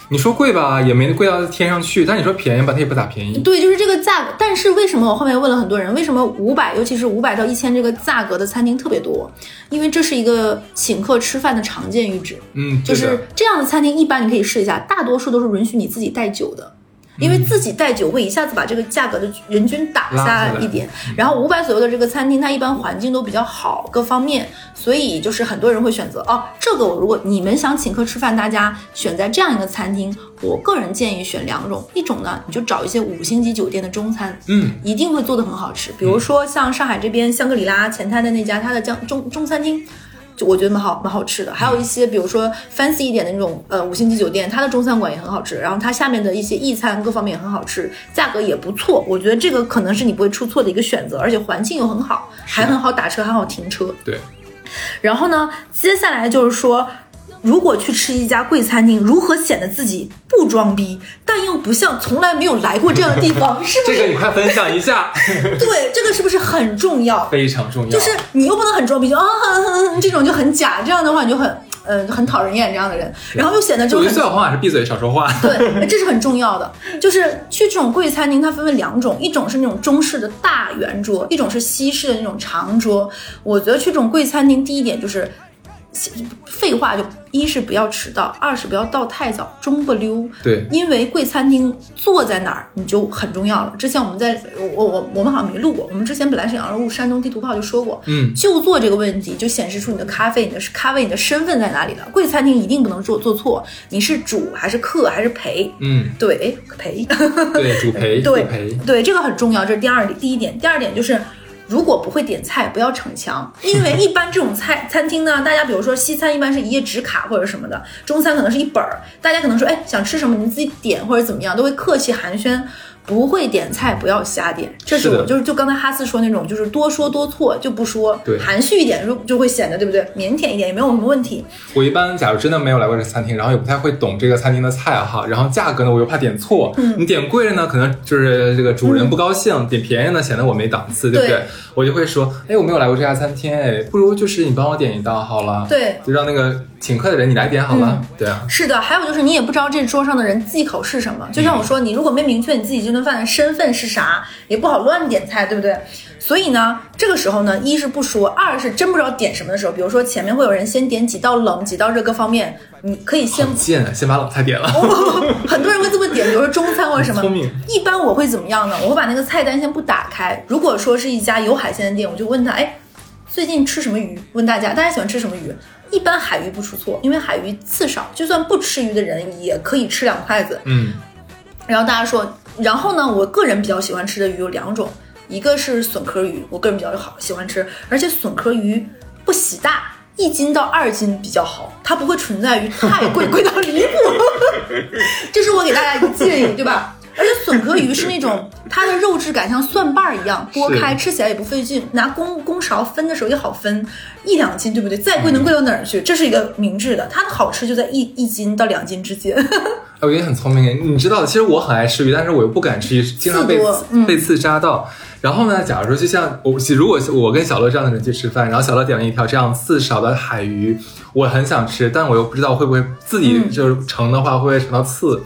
你说贵吧，也没贵到天上去；但你说便宜吧，它也不咋便宜。对，就是这个价格。但是为什么我后面问了很多人，为什么五百，尤其是五百到一千这个价格的餐厅特别多？因为这是一个请客吃饭的常见阈值。嗯，就是这样的餐厅，一般你可以试一下，大多数都是允许你自己带酒的。因为自己带酒会一下子把这个价格的人均打下一点，然后五百左右的这个餐厅，它一般环境都比较好，各方面，所以就是很多人会选择哦，这个我如果你们想请客吃饭，大家选在这样一个餐厅，我个人建议选两种，一种呢你就找一些五星级酒店的中餐，嗯，一定会做的很好吃，比如说像上海这边香格里拉前滩的那家，它的江中中餐厅。就我觉得蛮好蛮好吃的，还有一些比如说 fancy 一点的那种呃五星级酒店，它的中餐馆也很好吃，然后它下面的一些意餐各方面也很好吃，价格也不错，我觉得这个可能是你不会出错的一个选择，而且环境又很好，还很好打车，还好停车。对，然后呢，接下来就是说。如果去吃一家贵餐厅，如何显得自己不装逼，但又不像从来没有来过这样的地方？是不是？这个你快分享一下。对，这个是不是很重要？非常重要。就是你又不能很装逼，就啊这种就很假，这样的话你就很呃很讨人厌这样的人，然后又显得就。我觉得最好方法是闭嘴少说话。对，这是很重要的。就是去这种贵餐厅，它分为两种，一种是那种中式的大圆桌，一种是西式的那种长桌。我觉得去这种贵餐厅，第一点就是。废话，就一是不要迟到，二是不要到太早，中不溜。对，因为贵餐厅坐在哪儿你就很重要了。之前我们在我我我们好像没录过，我们之前本来是想录山东地图炮就说过，嗯，就坐这个问题就显示出你的咖啡，你的咖啡，你的身份在哪里了。贵餐厅一定不能做做错，你是主还是客还是陪？嗯，对，陪，对，主陪，对陪，对，这个很重要，这是第二第一点，第二点就是。如果不会点菜，不要逞强，因为一般这种菜餐厅呢，大家比如说西餐一般是一页纸卡或者什么的，中餐可能是一本儿，大家可能说，哎，想吃什么你自己点或者怎么样，都会客气寒暄。不会点菜不要瞎点，这是我就是就刚才哈斯说那种，就是多说多错就不说，对。含蓄一点就就会显得对不对？腼腆一点也没有什么问题。我一般假如真的没有来过这餐厅，然后也不太会懂这个餐厅的菜哈，然后价格呢我又怕点错，嗯。你点贵了呢，可能就是这个主人不高兴；点便宜呢，显得我没档次，对。不对？对？我就会说，哎，我没有来过这家餐厅，哎，不如就是你帮我点一道好了，对，就让那个请客的人你来点好了，对啊，是的，还有就是你也不知道这桌上的人忌口是什么。就像我说，你如果没明确你自己这顿饭的身份是啥，也不好乱点菜，对不对？所以呢，这个时候呢，一是不说，二是真不知道点什么的时候，比如说前面会有人先点几道冷、几道热各方面，你可以先好贱啊，先把冷菜点了，很多人会这么点，比如说中餐 或者什么聪明。一般我会怎么样呢？我会把那个菜单先不打开。如果说是一家有海鲜的店，我就问他，哎，最近吃什么鱼？问大家，大家喜欢吃什么鱼？一般海鱼不出错，因为海鱼刺少，就算不吃鱼的人也可以吃两筷子。嗯，然后大家说，然后呢，我个人比较喜欢吃的鱼有两种，一个是笋壳鱼，我个人比较好喜欢吃，而且笋壳鱼不洗大，一斤到二斤比较好，它不会存在于太贵贵到离谱，这是我给大家一个建议，对吧？而且笋壳鱼是那种 它的肉质感像蒜瓣儿一样，剥开吃起来也不费劲，拿公公勺分的时候也好分，一两斤对不对？再贵能贵到哪儿去？这是一个明智的，它的好吃就在一一斤到两斤之间。哎，我觉得很聪明。你知道，其实我很爱吃鱼，但是我又不敢吃鱼，经常被刺多嗯被刺扎到。然后呢，假如说就像我，如果我跟小乐这样的人去吃饭，然后小乐点了一条这样刺少的海鱼，我很想吃，但我又不知道会不会自己嗯就是盛的话会不会盛到刺，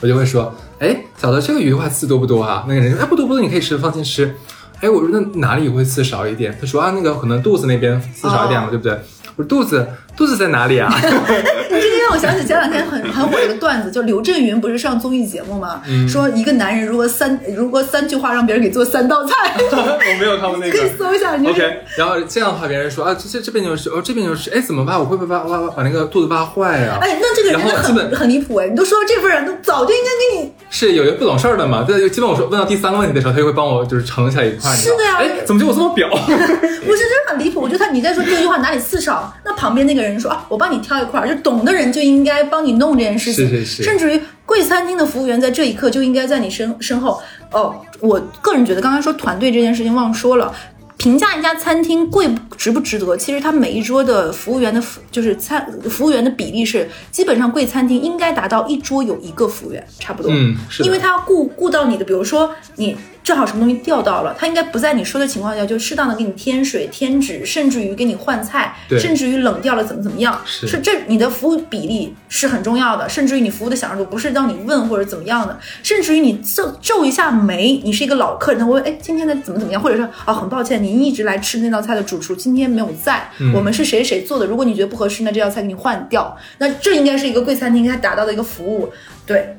我就会说，哎，小乐这个鱼的话刺多不多啊？那个人说，哎，不多不多，你可以吃，放心吃。哎，我说那哪里会刺少一点？他说啊，那个可能肚子那边刺少一点嘛，哦对不对？我说肚子肚子在哪里啊？你这个让我想起前两天很很火的一个段子，就刘震云不是上综艺节目吗？嗯说一个男人如果三如果三句话让别人给做三道菜，我 没有看过那个可以。搜一下。你就是 OK，然后这样的话，别人说啊，这这这边就是，哦，这边就是，哎，怎么办？我会不会把把把把那个肚子挖坏呀、哎，那这个人真的然后基本很很离谱哎！你都说到这份儿上，都早就应该给你是有一个不懂事儿的嘛，对，就基本我说问到第三个问题的时候，他就会帮我就是盛起来一块，是的呀哎，怎么就我这么表？不是，真的很离谱。我觉得他你在说这句话哪里刺少，那旁边那个人说啊，我帮你挑一块儿，就懂的人就应该帮你弄这件事情。是是是甚至于贵餐厅的服务员在这一刻就应该在你身身后。哦，我个人觉得刚才说团队这件事情忘说了。评价一家餐厅贵值不值得，其实他每一桌的服务员的服就是餐服务员的比例是，基本上贵餐厅应该达到一桌有一个服务员，差不多。嗯是因为他要顾顾到你的，比如说你正好什么东西掉到了，他应该不在你说的情况下就适当的给你添水添纸，甚至于给你换菜，甚至于冷掉了怎么怎么样，是。这你的服务比例是很重要的，甚至于你服务的享受度不是让你问或者怎么样的，甚至于你皱皱一下眉，你是一个老客人，他会问哎今天的怎么怎么样，或者说啊很抱歉您一直来吃那道菜的主厨今天没有在，嗯。我们是谁谁做的，如果你觉得不合适，那这道菜给你换掉，那这应该是一个贵餐厅应该达到的一个服务，对。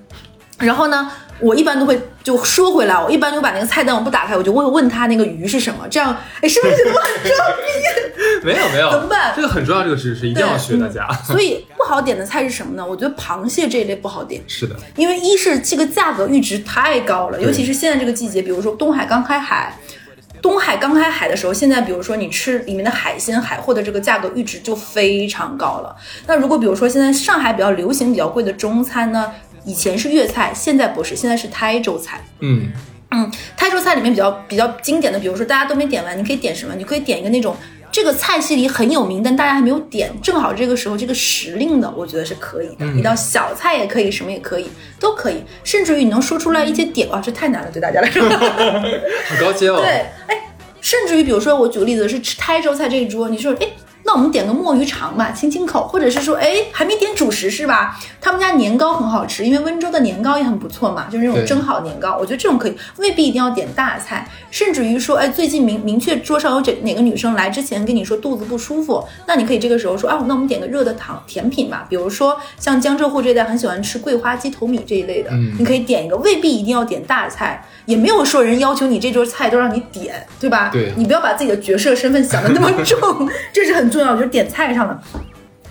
然后呢，我一般都会就说回来，我一般就把那个菜单我不打开，我就问问他那个鱼是什么，这样，哎，是不是觉得我很装逼？没有没有，怎么办这个很重要，这个知识一定要学，对大家。所以不好点的菜是什么呢？我觉得螃蟹这一类不好点，是的，因为一是这个价格阈值太高了，尤其是现在这个季节，比如说东海刚开海。东海刚开海的时候，现在比如说你吃里面的海鲜、海货的这个价格阈值就非常高了。那如果比如说现在上海比较流行、比较贵的中餐呢，以前是粤菜，现在不是，现在是台州菜。嗯，嗯，台州菜里面比较比较经典的，比如说大家都没点完，你可以点什么？你可以点一个那种这个菜系里很有名，但大家还没有点，正好这个时候这个时令的，我觉得是可以的。一道小菜也可以，什么也可以，都可以，甚至于你能说出来一些点，哇，这太难了，对大家来说。很高阶哦。对，哎，甚至于比如说我举个例子是吃台州菜这一桌，你说哎。那我们点个墨鱼肠吧，清清口，或者是说，哎，还没点主食是吧？他们家年糕很好吃，因为温州的年糕也很不错嘛，就是那种蒸好年糕，我觉得这种可以，未必一定要点大菜，甚至于说，哎，最近明明确桌上有这哪个女生来之前跟你说肚子不舒服，那你可以这个时候说，啊，那我们点个热的糖甜品吧，比如说像江浙沪这一带很喜欢吃桂花鸡头米这一类的，嗯你可以点一个，未必一定要点大菜，也没有说人要求你这桌菜都让你点，对吧？对你不要把自己的角色身份想的那么重，这是很重要，就是点菜上的。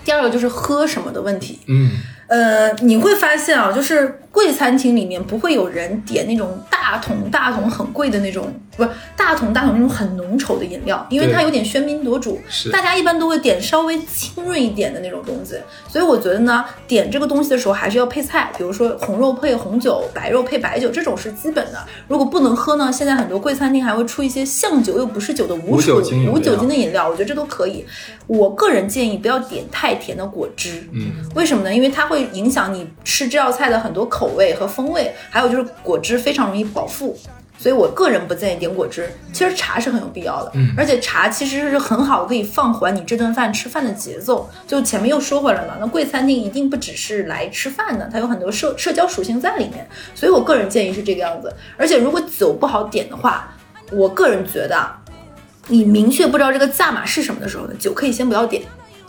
第二个就是喝什么的问题，嗯，呃，你会发现啊，就是贵餐厅里面不会有人点那种大桶大桶很贵的那种，不是大桶大桶那种很浓稠的饮料，因为它有点喧宾夺主。是，大家一般都会点稍微清润一点的那种东西。所以我觉得呢，点这个东西的时候还是要配菜，比如说红肉配红酒，白肉配白酒，这种是基本的。如果不能喝呢，现在很多贵餐厅还会出一些像酒又不是酒的无酒精无酒精的饮料，我觉得这都可以。我个人建议不要点太甜的果汁，嗯，为什么呢？因为它会。影响你吃这道菜的很多口味和风味，还有就是果汁非常容易饱腹，所以我个人不建议点果汁。其实茶是很有必要的，嗯，而且茶其实是很好可以放缓你这顿饭吃饭的节奏。就前面又说回来了，那贵餐厅一定不只是来吃饭的，它有很多社社交属性在里面，所以我个人建议是这个样子。而且如果酒不好点的话，我个人觉得，你明确不知道这个价码是什么的时候呢，酒可以先不要点。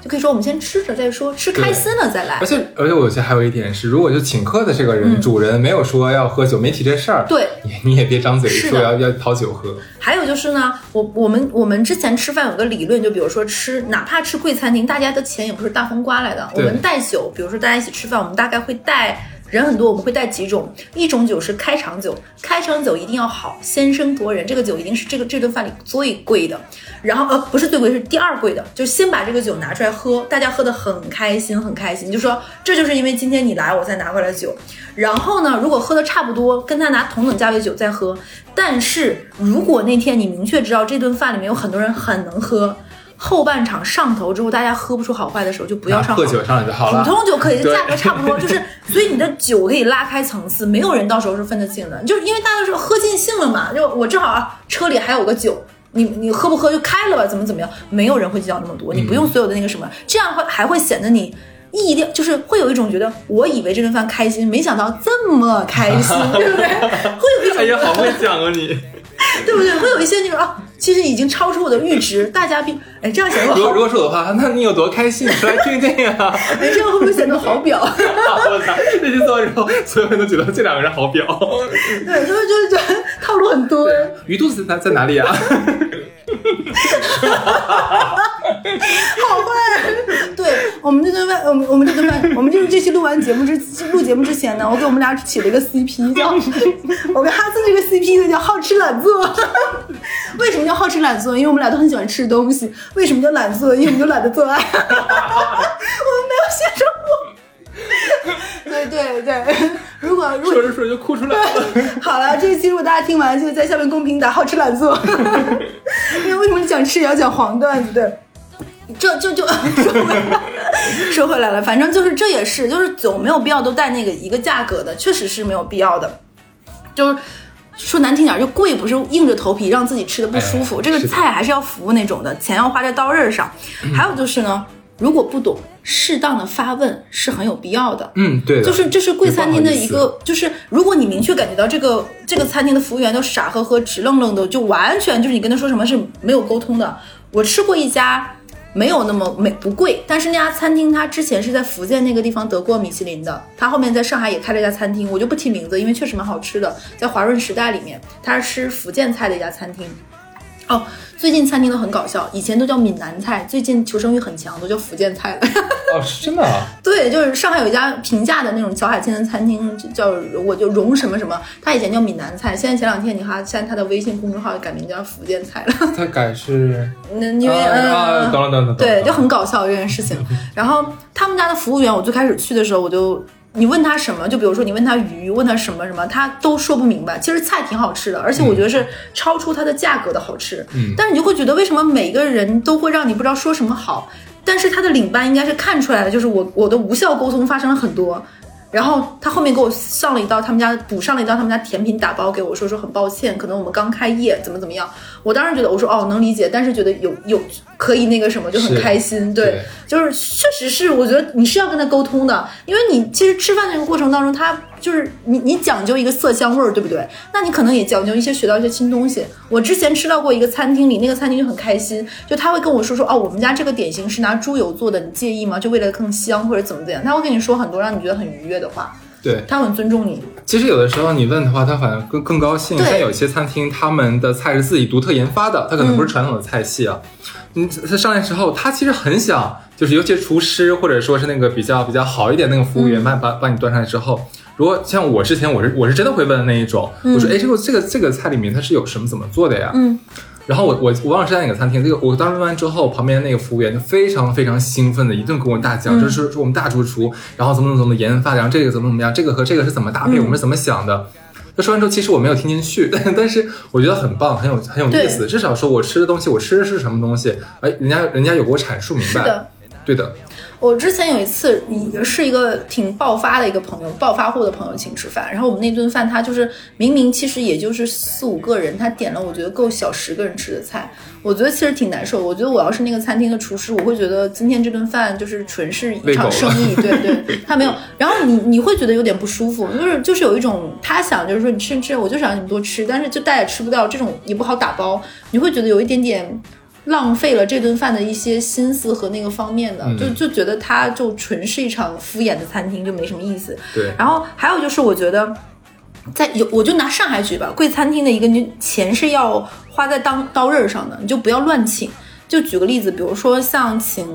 就可以说我们先吃着再说，吃开心了再来。而且而且，我觉得还有一点是，如果就请客的这个人主人没有说要喝酒，没提这事儿，对，你你也别张嘴说要要讨酒喝。还有就是呢，我我们我们之前吃饭有个理论，就比如说吃，哪怕吃贵餐厅，大家的钱也不是大风刮来的。我们带酒，比如说大家一起吃饭，我们大概会带。人很多，我们会带几种，一种酒是开场酒，开场酒一定要好，先声夺人，这个酒一定是这个这顿饭里最贵的，然后呃不是最贵，是第二贵的，就先把这个酒拿出来喝，大家喝的很开心很开心，就说这就是因为今天你来我才拿回来酒，然后呢，如果喝的差不多，跟他拿同等价位酒再喝，但是如果那天你明确知道这顿饭里面有很多人很能喝。后半场上头之后，大家喝不出好坏的时候，就不要上。喝酒上来就好了，普通酒可以，价格差不多，就是 所以你的酒可以拉开层次，没有人到时候是分得清的，就是因为大家说喝尽兴了嘛，就我正好啊，车里还有个酒，你你喝不喝就开了吧，怎么怎么样，没有人会计较那么多，你不用所有的那个什么，这样会还会显得你意料，就是会有一种觉得我以为这顿饭开心，没想到这么开心，对不对？会有一种，哎呀，好会讲啊你。对不对？会有一些那种啊，其实已经超出我的阈值，大家并哎这样显得。如果如果是我的话，那你有多开心？说来听听呀。哎，这样会不会显得好表？我操！这句做完之后，所有人都觉得这两个人好表。对，就是就是套路很多。鱼肚子在在哪里啊？哈哈哈好坏，对我们这顿饭，我们我们这顿饭，我们就是这期录完节目之录节目之前呢，我给我们俩起了一个 CP，叫我跟哈斯这个 CP 呢叫好吃懒做。为什么叫好吃懒做？因为我们俩都很喜欢吃东西。为什么叫懒做？因为我们就懒得做爱。我们没有写生活。对对对，如果如果说着说着就哭出来了。好了，这一期如果大家听完，就在下面公屏打“好吃懒做”。因为为什么你讲吃也要讲黄段子？对，这就就 说回来，说回来了，反正就是这也是，就是酒没有必要都带那个一个价格的，确实是没有必要的。就是说难听点，就贵不是硬着头皮让自己吃的不舒服，这个菜还是要服务那种的，钱要花在刀刃上。还有就是呢。如果不懂，适当的发问是很有必要的。嗯，对，就是这是贵餐厅的一个，就是如果你明确感觉到这个这个餐厅的服务员都傻呵呵、直愣愣的，就完全就是你跟他说什么是没有沟通的。我吃过一家没有那么没不贵，但是那家餐厅他之前是在福建那个地方得过米其林的，他后面在上海也开了一家餐厅，我就不提名字，因为确实蛮好吃的，在华润时代里面，他是吃福建菜的一家餐厅。哦。最近餐厅都很搞笑，以前都叫闽南菜，最近求生欲很强，都叫福建菜了。哦，是真的啊？对，就是上海有一家平价的那种小海鲜的餐厅，叫我就荣什么什么，他以前叫闽南菜，现在前两天你看，现在他的微信公众号改名叫福建菜了。他改是？那因为嗯，等了等等，对，就很搞笑这件事情。然后他们家的服务员，我最开始去的时候我就。你问他什么？就比如说你问他鱼，问他什么什么，他都说不明白。其实菜挺好吃的，而且我觉得是超出它的价格的好吃。嗯，但是你就会觉得为什么每个人都会让你不知道说什么好？但是他的领班应该是看出来了，就是我我的无效沟通发生了很多。然后他后面给我上了一道他们家补上了一道他们家甜品打包给我，说说很抱歉，可能我们刚开业，怎么怎么样。我当时觉得我说哦能理解，但是觉得有有可以那个什么就很开心，对，就是确实是我觉得你是要跟他沟通的，因为你其实吃饭那个过程当中他。就是你，你讲究一个色香味儿，对不对？那你可能也讲究一些学到一些新东西。我之前吃到过一个餐厅里，那个餐厅就很开心，就他会跟我说说，哦，我们家这个点心是拿猪油做的，你介意吗？就为了更香或者怎么怎样，他会跟你说很多让你觉得很愉悦的话。对他很尊重你。其实有的时候你问的话，他反而更更高兴。像有些餐厅，他们的菜是自己独特研发的，他可能不是传统的菜系啊。嗯，他上来之后，他其实很想，就是尤其是厨师或者说是那个比较比较好一点那个服务员，把把把你端上来之后，如果像我之前我是我是真的会问的那一种，我说哎，这个这个这个菜里面它是有什么怎么做的呀？嗯。然后我我我忘了是在哪个餐厅，这个我当时问完之后，旁边那个服务员就非常非常兴奋的一顿跟我大讲，就是说我们大厨厨，然后怎么怎么怎么研发，然后这个怎么怎么样，这个和这个是怎么搭配，我们是怎么想的。他说完之后，其实我没有听进去，但但是我觉得很棒，很有很有意思。至少说我吃的东西，我吃的是什么东西，哎，人家人家有给我阐述明白。对的。我之前有一次，是一个挺爆发的一个朋友，暴发户的朋友请吃饭，然后我们那顿饭他就是明明其实也就是四五个人，他点了我觉得够小十个人吃的菜，我觉得其实挺难受。我觉得我要是那个餐厅的厨师，我会觉得今天这顿饭就是纯是一场生意，对对，他没有。然后你你会觉得有点不舒服，就是就是有一种他想就是说你吃吃，我就想让你们多吃，但是就大家吃不到，这种也不好打包，你会觉得有一点点。浪费了这顿饭的一些心思和那个方面的，就就觉得它就纯是一场敷衍的餐厅，就没什么意思。对。然后还有就是，我觉得在有，我就拿上海举吧，贵餐厅的一个，你钱是要花在当刀刃上的，你就不要乱请。就举个例子，比如说像请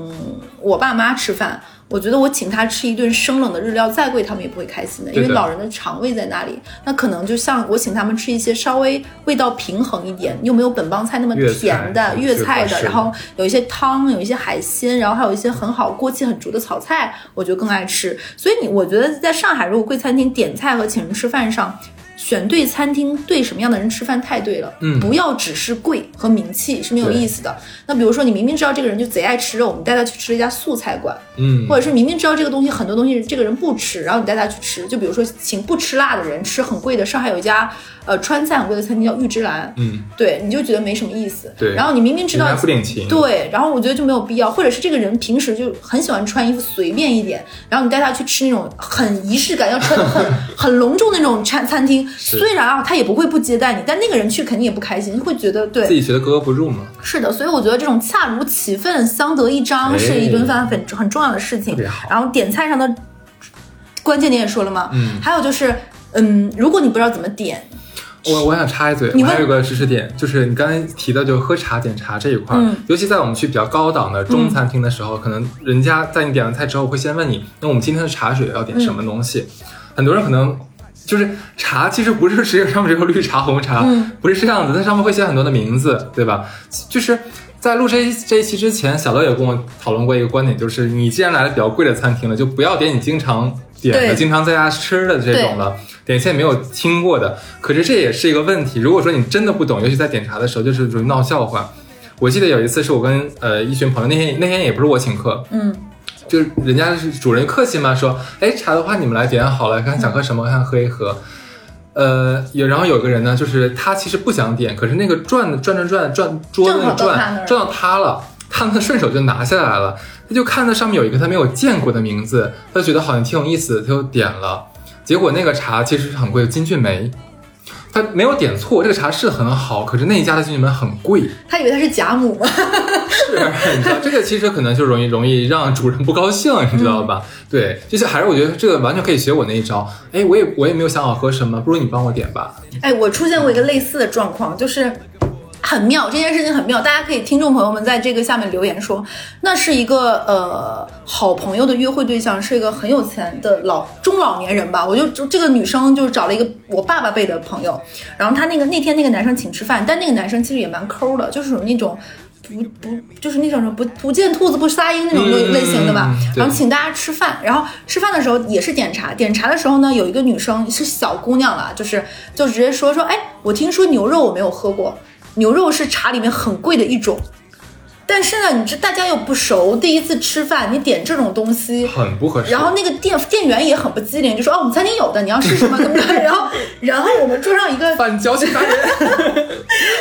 我爸妈吃饭。我觉得我请他吃一顿生冷的日料再贵，他们也不会开心的，因为老人的肠胃在那里。那可能就像我请他们吃一些稍微味道平衡一点，又没有本帮菜那么甜的粤菜的，然后有一些汤，有一些海鲜，然后还有一些很好锅气很足的炒菜，我就更爱吃。所以你，我觉得在上海如果贵餐厅点菜和请人吃饭上。选对餐厅，对什么样的人吃饭太对了。嗯，不要只是贵和名气是没有意思的。那比如说，你明明知道这个人就贼爱吃肉，你带他去吃了一家素菜馆，嗯，或者是明明知道这个东西很多东西这个人不吃，然后你带他去吃。就比如说，请不吃辣的人吃很贵的，上海有一家。呃，川菜很贵的餐厅叫玉芝兰，嗯，对，你就觉得没什么意思，对。然后你明明知道不领情，对，然后我觉得就没有必要，或者是这个人平时就很喜欢穿衣服随便一点，然后你带他去吃那种很仪式感、要穿的很 很隆重那种餐餐厅，虽然啊他也不会不接待你，但那个人去肯定也不开心，会觉得对自己觉得格格不入嘛。是的，所以我觉得这种恰如其分、相得益彰是一顿饭很很重要的事情。然后点菜上的关键你也说了嘛，嗯，还有就是，嗯，如果你不知道怎么点。我我想插一嘴，我还有个知识点，就是你刚才提到就是喝茶点茶这一块，尤其在我们去比较高档的中餐厅的时候，可能人家在你点完菜之后会先问你，那我们今天的茶水要点什么东西？很多人可能就是茶其实不是世界上面只有绿茶红茶，不是这样子，它上面会写很多的名字，对吧？就是在录这一这一期之前，小乐也跟我讨论过一个观点，就是你既然来了比较贵的餐厅了，就不要点你经常。点的经常在家吃的这种了，点一些没有听过的，可是这也是一个问题。如果说你真的不懂，尤其在点茶的时候，就是属于闹笑话。我记得有一次是我跟呃一群朋友，那天那天也不是我请客，嗯，就是人家是主人客气嘛，说哎茶的话你们来点好了，看想喝什么，看喝一喝。呃，有然后有个人呢，就是他其实不想点，可是那个转转转转转桌子那转转到他了，他呢顺手就拿下来了。他就看到上面有一个他没有见过的名字，他就觉得好像挺有意思，他就点了。结果那个茶其实是很贵的金骏眉，他没有点错，这个茶是很好，可是那一家的金骏眉很贵。他以为他是贾母吗？是，你知道这个其实可能就容易容易让主人不高兴，你知道吧？对，就是还是我觉得这个完全可以学我那一招。哎，我也我也没有想好喝什么，不如你帮我点吧。哎，我出现过一个类似的状况，就是。很妙，这件事情很妙，大家可以听众朋友们在这个下面留言说，那是一个呃好朋友的约会对象，是一个很有钱的老中老年人吧。我就这个女生就找了一个我爸爸辈的朋友，然后他那个那天那个男生请吃饭，但那个男生其实也蛮抠的，就是属于那种不不就是那种不不见兔子不撒鹰那种类类型的吧。然后请大家吃饭，然后吃饭的时候也是点茶，点茶的时候呢，有一个女生是小姑娘了，就是就直接说说，哎，我听说牛肉我没有喝过。牛肉是茶里面很贵的一种，但是呢，你这大家又不熟，第一次吃饭，你点这种东西很不合适。然后那个店店员也很不机灵，就说：“哦，我们餐厅有的，你要试试吗？”对不对？然后，然后我们桌上一个反矫情达人，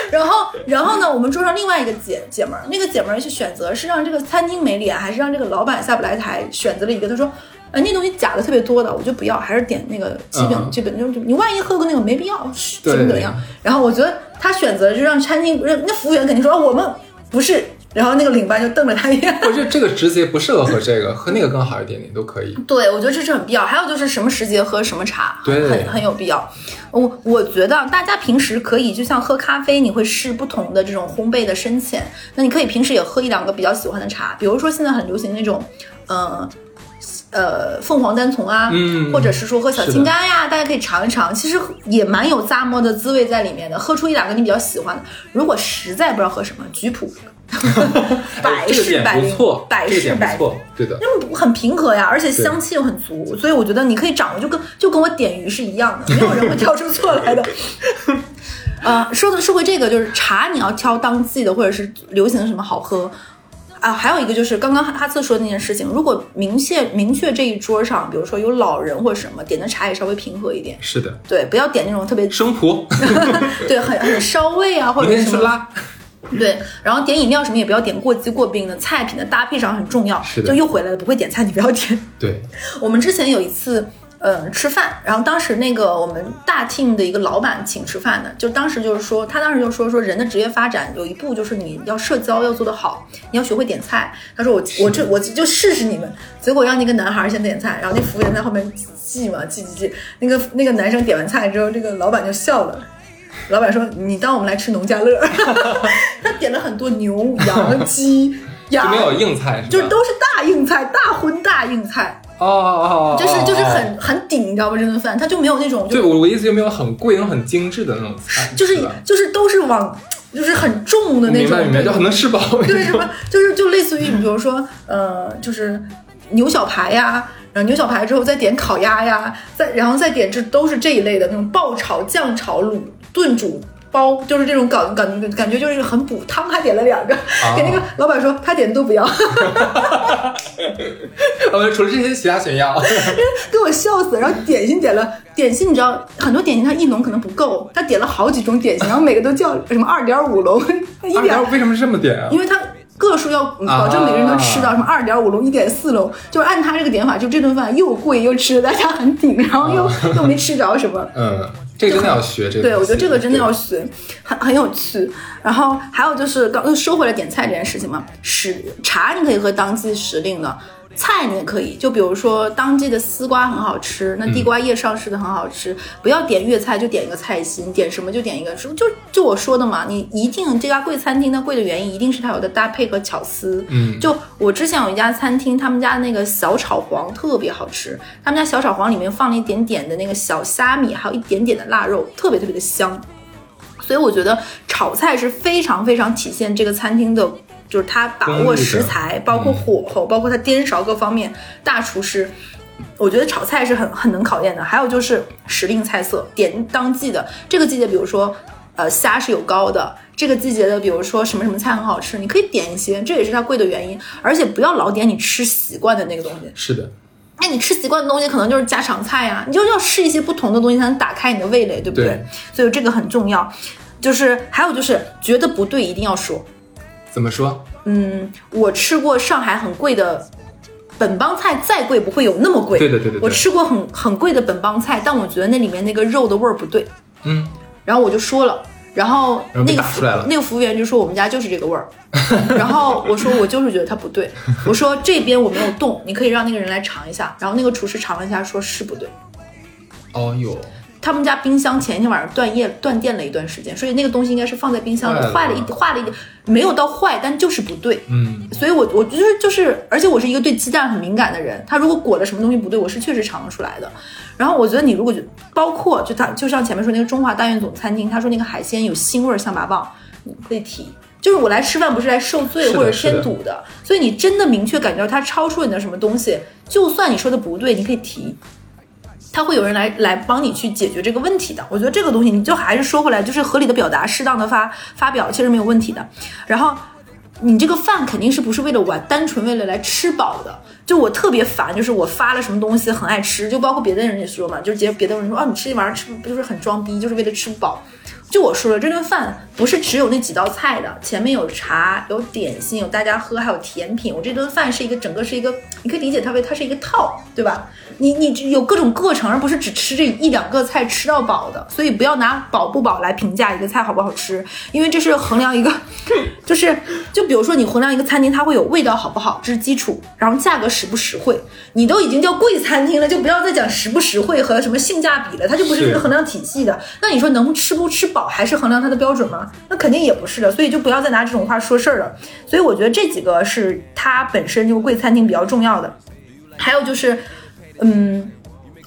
然后，然后呢，我们桌上另外一个姐姐们儿，那个姐们儿去选择是让这个餐厅没脸，还是让这个老板下不来台？选择了一个，她说。哎，那东西假的特别多的，我就不要，还是点那个基本基本就就你万一喝过那个没必要，怎么怎么样？然后我觉得他选择就让餐厅，那服务员肯定说，我们不是然后那个领班就瞪了他一眼。我觉得这个时节不适合喝这个，喝那个更好一点点都可以。对，我觉得这是很必要。还有就是什么时节喝什么茶，对很很有必要。我我觉得大家平时可以就像喝咖啡，你会试不同的这种烘焙的深浅，那你可以平时也喝一两个比较喜欢的茶，比如说现在很流行那种，呃。呃，凤凰单丛啊，嗯或者是说喝小青柑呀，大家可以尝一尝，其实也蛮有咂摸的滋味在里面的。喝出一两个你比较喜欢的，如果实在不知道喝什么，菊普，百试百灵，，百这个试百错，对的。那么很平和呀，而且香气又很足，所以我觉得你可以掌握，就跟就跟我点鱼是一样的，没有人会挑出错来的。呃，说的说回这个，就是茶你要挑当季的，或者是流行的什么好喝啊。还有一个就是刚刚哈次说的那件事情，如果明确明确这一桌上，比如说有老人或者什么，点的茶也稍微平和一点，是的，对，不要点那种特别生普，对很很烧味啊，或者什么。对，然后点饮料什么也不要点过激过冰的，菜品的搭配上很重要。是的就又回来了，不会点菜你不要点。对，我们之前有一次，呃，吃饭，然后当时那个我们大 team 的一个老板请吃饭的，就当时就是说，他当时就说说人的职业发展有一步就是你要社交要做得好，你要学会点菜。他说我我这我就试试你们，结果让那个男孩先点菜，然后那服务员在后面记嘛记记记，那个那个男生点完菜之后，这个老板就笑了。老板说：“你当我们来吃农家乐。”他点了很多牛、羊、鸡、鸭，就没有硬菜是？就是都是大硬菜、大荤大硬菜。哦哦哦，就是就是哦很很顶，你知道吧？这顿饭它就没有那种对就我我意思就没有很贵、很精致的那种菜，就是吧就是都是往就是很重的那种，就很能吃饱那对什。么就是就类似于你比如说呃就是牛小排呀。然后牛小排之后再点烤鸭呀，再然后再点这都是这一类的那种爆炒、酱炒、卤炖煮。包就是这种感感觉感觉就是很补汤，还点了两个，给那个老板说他点的都不要，我们，除了这些其他选要，给我笑死。然后点心点了点心，你知道很多点心他一笼可能不够，他点了好几种点心，然后每个都叫什么二点五笼，一二点条为什么这么点啊？因为他个数要保证每个人都吃到什么二点五笼、一点四笼，就是按他这个点法，就这顿饭又贵又吃的大家很顶，然后又又没吃着什么。嗯，这个真的要学这个。对，我觉得这个真的要学，很很有趣。然后还有就是刚又说回来点菜这件事情嘛，时茶你可以喝当季时令的。菜你也可以，就比如说当季的丝瓜很好吃，那地瓜叶上市的很好吃，不要点粤菜就点一个菜心，点什么就点一个，就就就我说的嘛，你一定这家贵餐厅它贵的原因一定是它有的搭配和巧思。嗯就我之前有一家餐厅，他们家那个小炒黄特别好吃，他们家小炒黄里面放了一点点的那个小虾米，还有一点点的腊肉，特别特别的香。所以我觉得炒菜是非常非常体现这个餐厅的，就是他把握食材，包括火候，包括他颠勺各方面，大厨师。我觉得炒菜是很很能考验的。还有就是时令菜色，点当季的。这个季节，比如说，呃，虾是有膏的。这个季节的，比如说什么什么菜很好吃，你可以点一些，这也是它贵的原因。而且不要老点你吃习惯的那个东西。是的，那你吃习惯的东西可能就是家常菜呀、你就要试一些不同的东西，才能打开你的味蕾，对不对？对所以这个很重要。就是还有就是觉得不对一定要说。怎么说？嗯，我吃过上海很贵的本帮菜，再贵不会有那么贵。对的对的对我吃过很很贵的本帮菜，但我觉得那里面那个肉的味儿不对，嗯，然后我就说了。然后那个那个服务员就说我们家就是这个味儿，然后我说我就是觉得它不对，我说这边我没有动，你可以让那个人来尝一下。然后那个厨师尝了一下，说是不对。哦哟，他们家冰箱前一天晚上断业断电了一段时间，所以那个东西应该是放在冰箱里坏了坏了一坏了一点，没有到坏，但就是不对。嗯，所以我我觉得就是，而且我是一个对鸡蛋很敏感的人，他如果裹了什么东西不对，我是确实尝得出来的。然后我觉得你如果就包括就他就像前面说那个中华大院总餐厅，他说那个海鲜有腥味儿象拔蚌，你可以提。就是我来吃饭不是来受罪或者添堵的，所以你真的明确感觉到它超出你的什么东西，就算你说的不对，你可以提。他会有人来来帮你去解决这个问题的。我觉得这个东西你就还是说回来，就是合理的表达，适当的发发表，其实没有问题的。然后你这个饭肯定是不是为了玩，单纯为了来吃饱的。就我特别烦，就是我发了什么东西很爱吃，就包括别的人也说嘛，就是别别的人说啊，你吃这玩意儿吃不就是很装逼，就是为了吃饱。就我说了，这顿饭不是只有那几道菜的，前面有茶、有点心、有大家喝，还有甜品。我这顿饭是一个整个是一个，你可以理解它为它是一个套，对吧？你你有各种各程，而不是只吃这一两个菜吃到饱的。所以不要拿饱不饱来评价一个菜好不好吃，因为这是衡量一个，就是就比如说你衡量一个餐厅，它会有味道好不好，这是基础，然后价格实不实惠。你都已经叫贵餐厅了，就不要再讲实不实惠和什么性价比了，它就不是一个衡量体系的。那你说能吃不吃饱还是衡量它的标准吗？那肯定也不是的，所以就不要再拿这种话说事儿了。所以我觉得这几个是它本身就贵餐厅比较重要的。还有就是，嗯，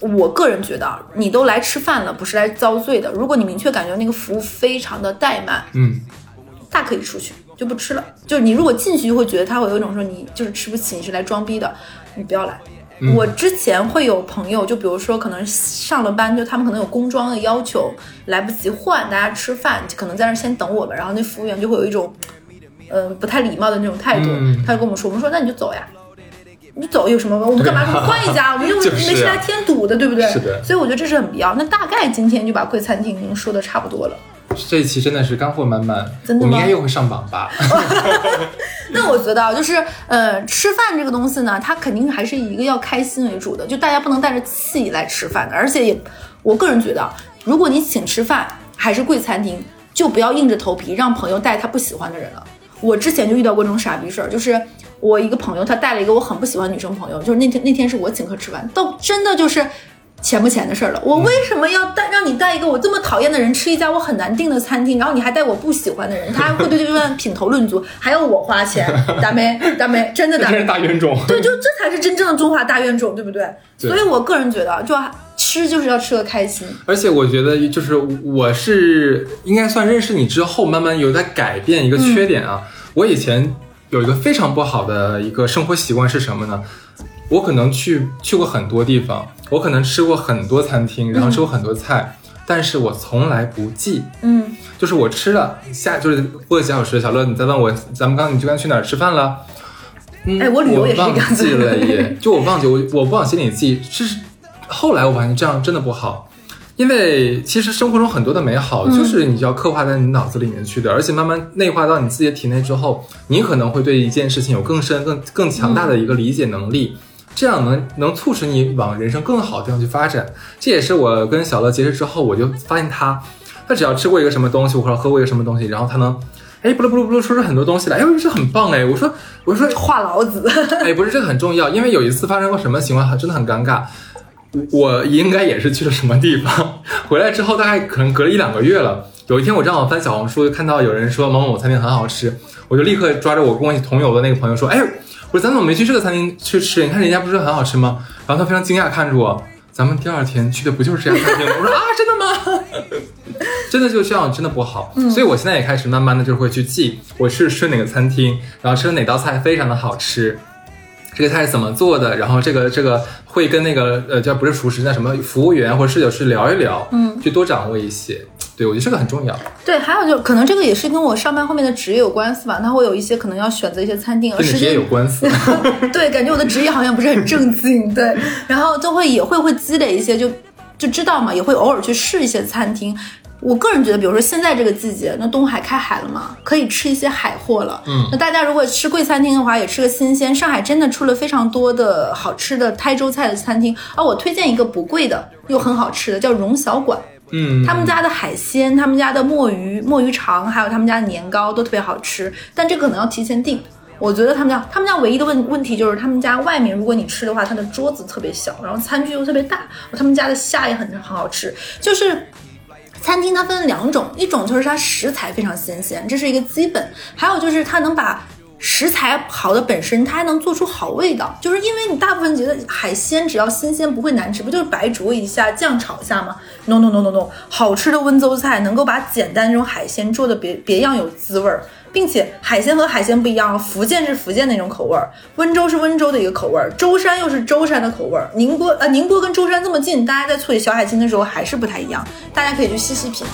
我个人觉得，你都来吃饭了，不是来遭罪的。如果你明确感觉那个服务非常的怠慢，嗯，大可以出去就不吃了。就是你如果进去就会觉得他会有一种说你就是吃不起，你是来装逼的，你不要来。我之前会有朋友，就比如说可能上了班，就他们可能有工装的要求，来不及换，大家吃饭可能在那先等我们，然后那服务员就会有一种，嗯，不太礼貌的那种态度，他就跟我们说，我们说那你就走呀，你走有什么？我们干嘛不换一家？我们又没是来添堵的，对不对？是的。所以我觉得这是很必要。那大概今天就把贵餐厅说的差不多了。这一期真的是干货满满，真的吗？我们应该又会上榜吧？那我觉得就是，呃，吃饭这个东西呢，它肯定还是以一个要开心为主的，就大家不能带着气来吃饭的。而且也，我个人觉得，如果你请吃饭还是贵餐厅，就不要硬着头皮让朋友带他不喜欢的人了。我之前就遇到过这种傻逼事儿，就是我一个朋友，他带了一个我很不喜欢女生朋友，就是那天那天是我请客吃饭，都真的就是。钱不钱的事儿了，我为什么要带让你带一个我这么讨厌的人吃一家我很难订的餐厅，然后你还带我不喜欢的人，他还会对这顿品头论足，还要我花钱，大妹大妹，真的大，真是大冤种。对，就这才是真正的中华大冤种，对不对？所以我个人觉得，就吃就是要吃的开心。而且我觉得，就是我是应该算认识你之后，慢慢有在改变一个缺点啊。我以前有一个非常不好的一个生活习惯是什么呢？我可能去去过很多地方，我可能吃过很多餐厅，然后吃过很多菜，但是我从来不记。嗯，就是我吃了下，就是过几小时，小乐你再问我，咱们刚你就刚去哪儿吃饭了？哎，我旅游也是忘记了也，就我忘记，我我不往心里记。是后来我发现这样真的不好，因为其实生活中很多的美好就是你要刻画在你脑子里面去的，而且慢慢内化到你自己的体内之后，你可能会对一件事情有更深、更更强大的一个理解能力。这样能能促使你往人生更好的地方去发展，这也是我跟小乐结识之后，我就发现他，他只要吃过一个什么东西，或者喝过一个什么东西，然后他能，哎，不噜不噜不噜说出很多东西来，哎，这很棒哎，我说我说话痨子，哎，不是这个很重要，因为有一次发生过什么情况，真的很尴尬，我应该也是去了什么地方，回来之后大概可能隔了一两个月了，有一天我正好翻小红书，看到有人说某某餐厅很好吃，我就立刻抓着我跟我一起同游的那个朋友说，哎。我说咱怎么没去这个餐厅去吃？你看人家不是很好吃吗？然后他非常惊讶看着我，咱们第二天去的不就是这家餐厅吗？我说啊，真的吗？真的就这样，真的不好。所以我现在也开始慢慢的就会去记，我是吃哪个餐厅，然后吃了哪道菜非常的好吃，这个菜是怎么做的，然后这个这个会跟那个呃叫不是厨师，那什么服务员或者侍酒师聊一聊，嗯，去多掌握一些。对，我觉得这个很重要。对，还有就可能这个也是跟我上班后面的职业有关系吧。他会有一些可能要选择一些餐厅，跟职业有关系。对，感觉我的职业好像不是很正经。对，然后就会也会会积累一些，就就知道嘛，也会偶尔去试一些餐厅。我个人觉得，比如说现在这个季节，那东海开海了嘛，可以吃一些海货了。嗯，那大家如果吃贵餐厅的话，也吃个新鲜。上海真的出了非常多的好吃的台州菜的餐厅啊，我推荐一个不贵的又很好吃的，叫荣小馆。嗯，他们家的海鲜，他们家的墨鱼、墨鱼肠，还有他们家的年糕都特别好吃，但这个可能要提前订。我觉得他们家，他们家唯一的问问题就是他们家外面，如果你吃的话，它的桌子特别小，然后餐具又特别大。他们家的虾也很很好吃，就是餐厅它分两种，一种就是它食材非常新鲜，这是一个基本，还有就是它能把。食材好的本身，它还能做出好味道，就是因为你大部分觉得海鲜只要新鲜不会难吃，不就是白灼一下、酱炒一下吗？No No No No No，好吃的温州菜能够把简单这种海鲜做的别别样有滋味儿，并且海鲜和海鲜不一样，福建是福建那种口味儿，温州是温州的一个口味儿，舟山又是舟山的口味儿，宁波呃宁波跟舟山这么近，大家在处理小海鲜的时候还是不太一样，大家可以去细细品。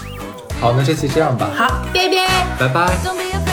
好，那这期这样吧。好，拜拜，拜拜。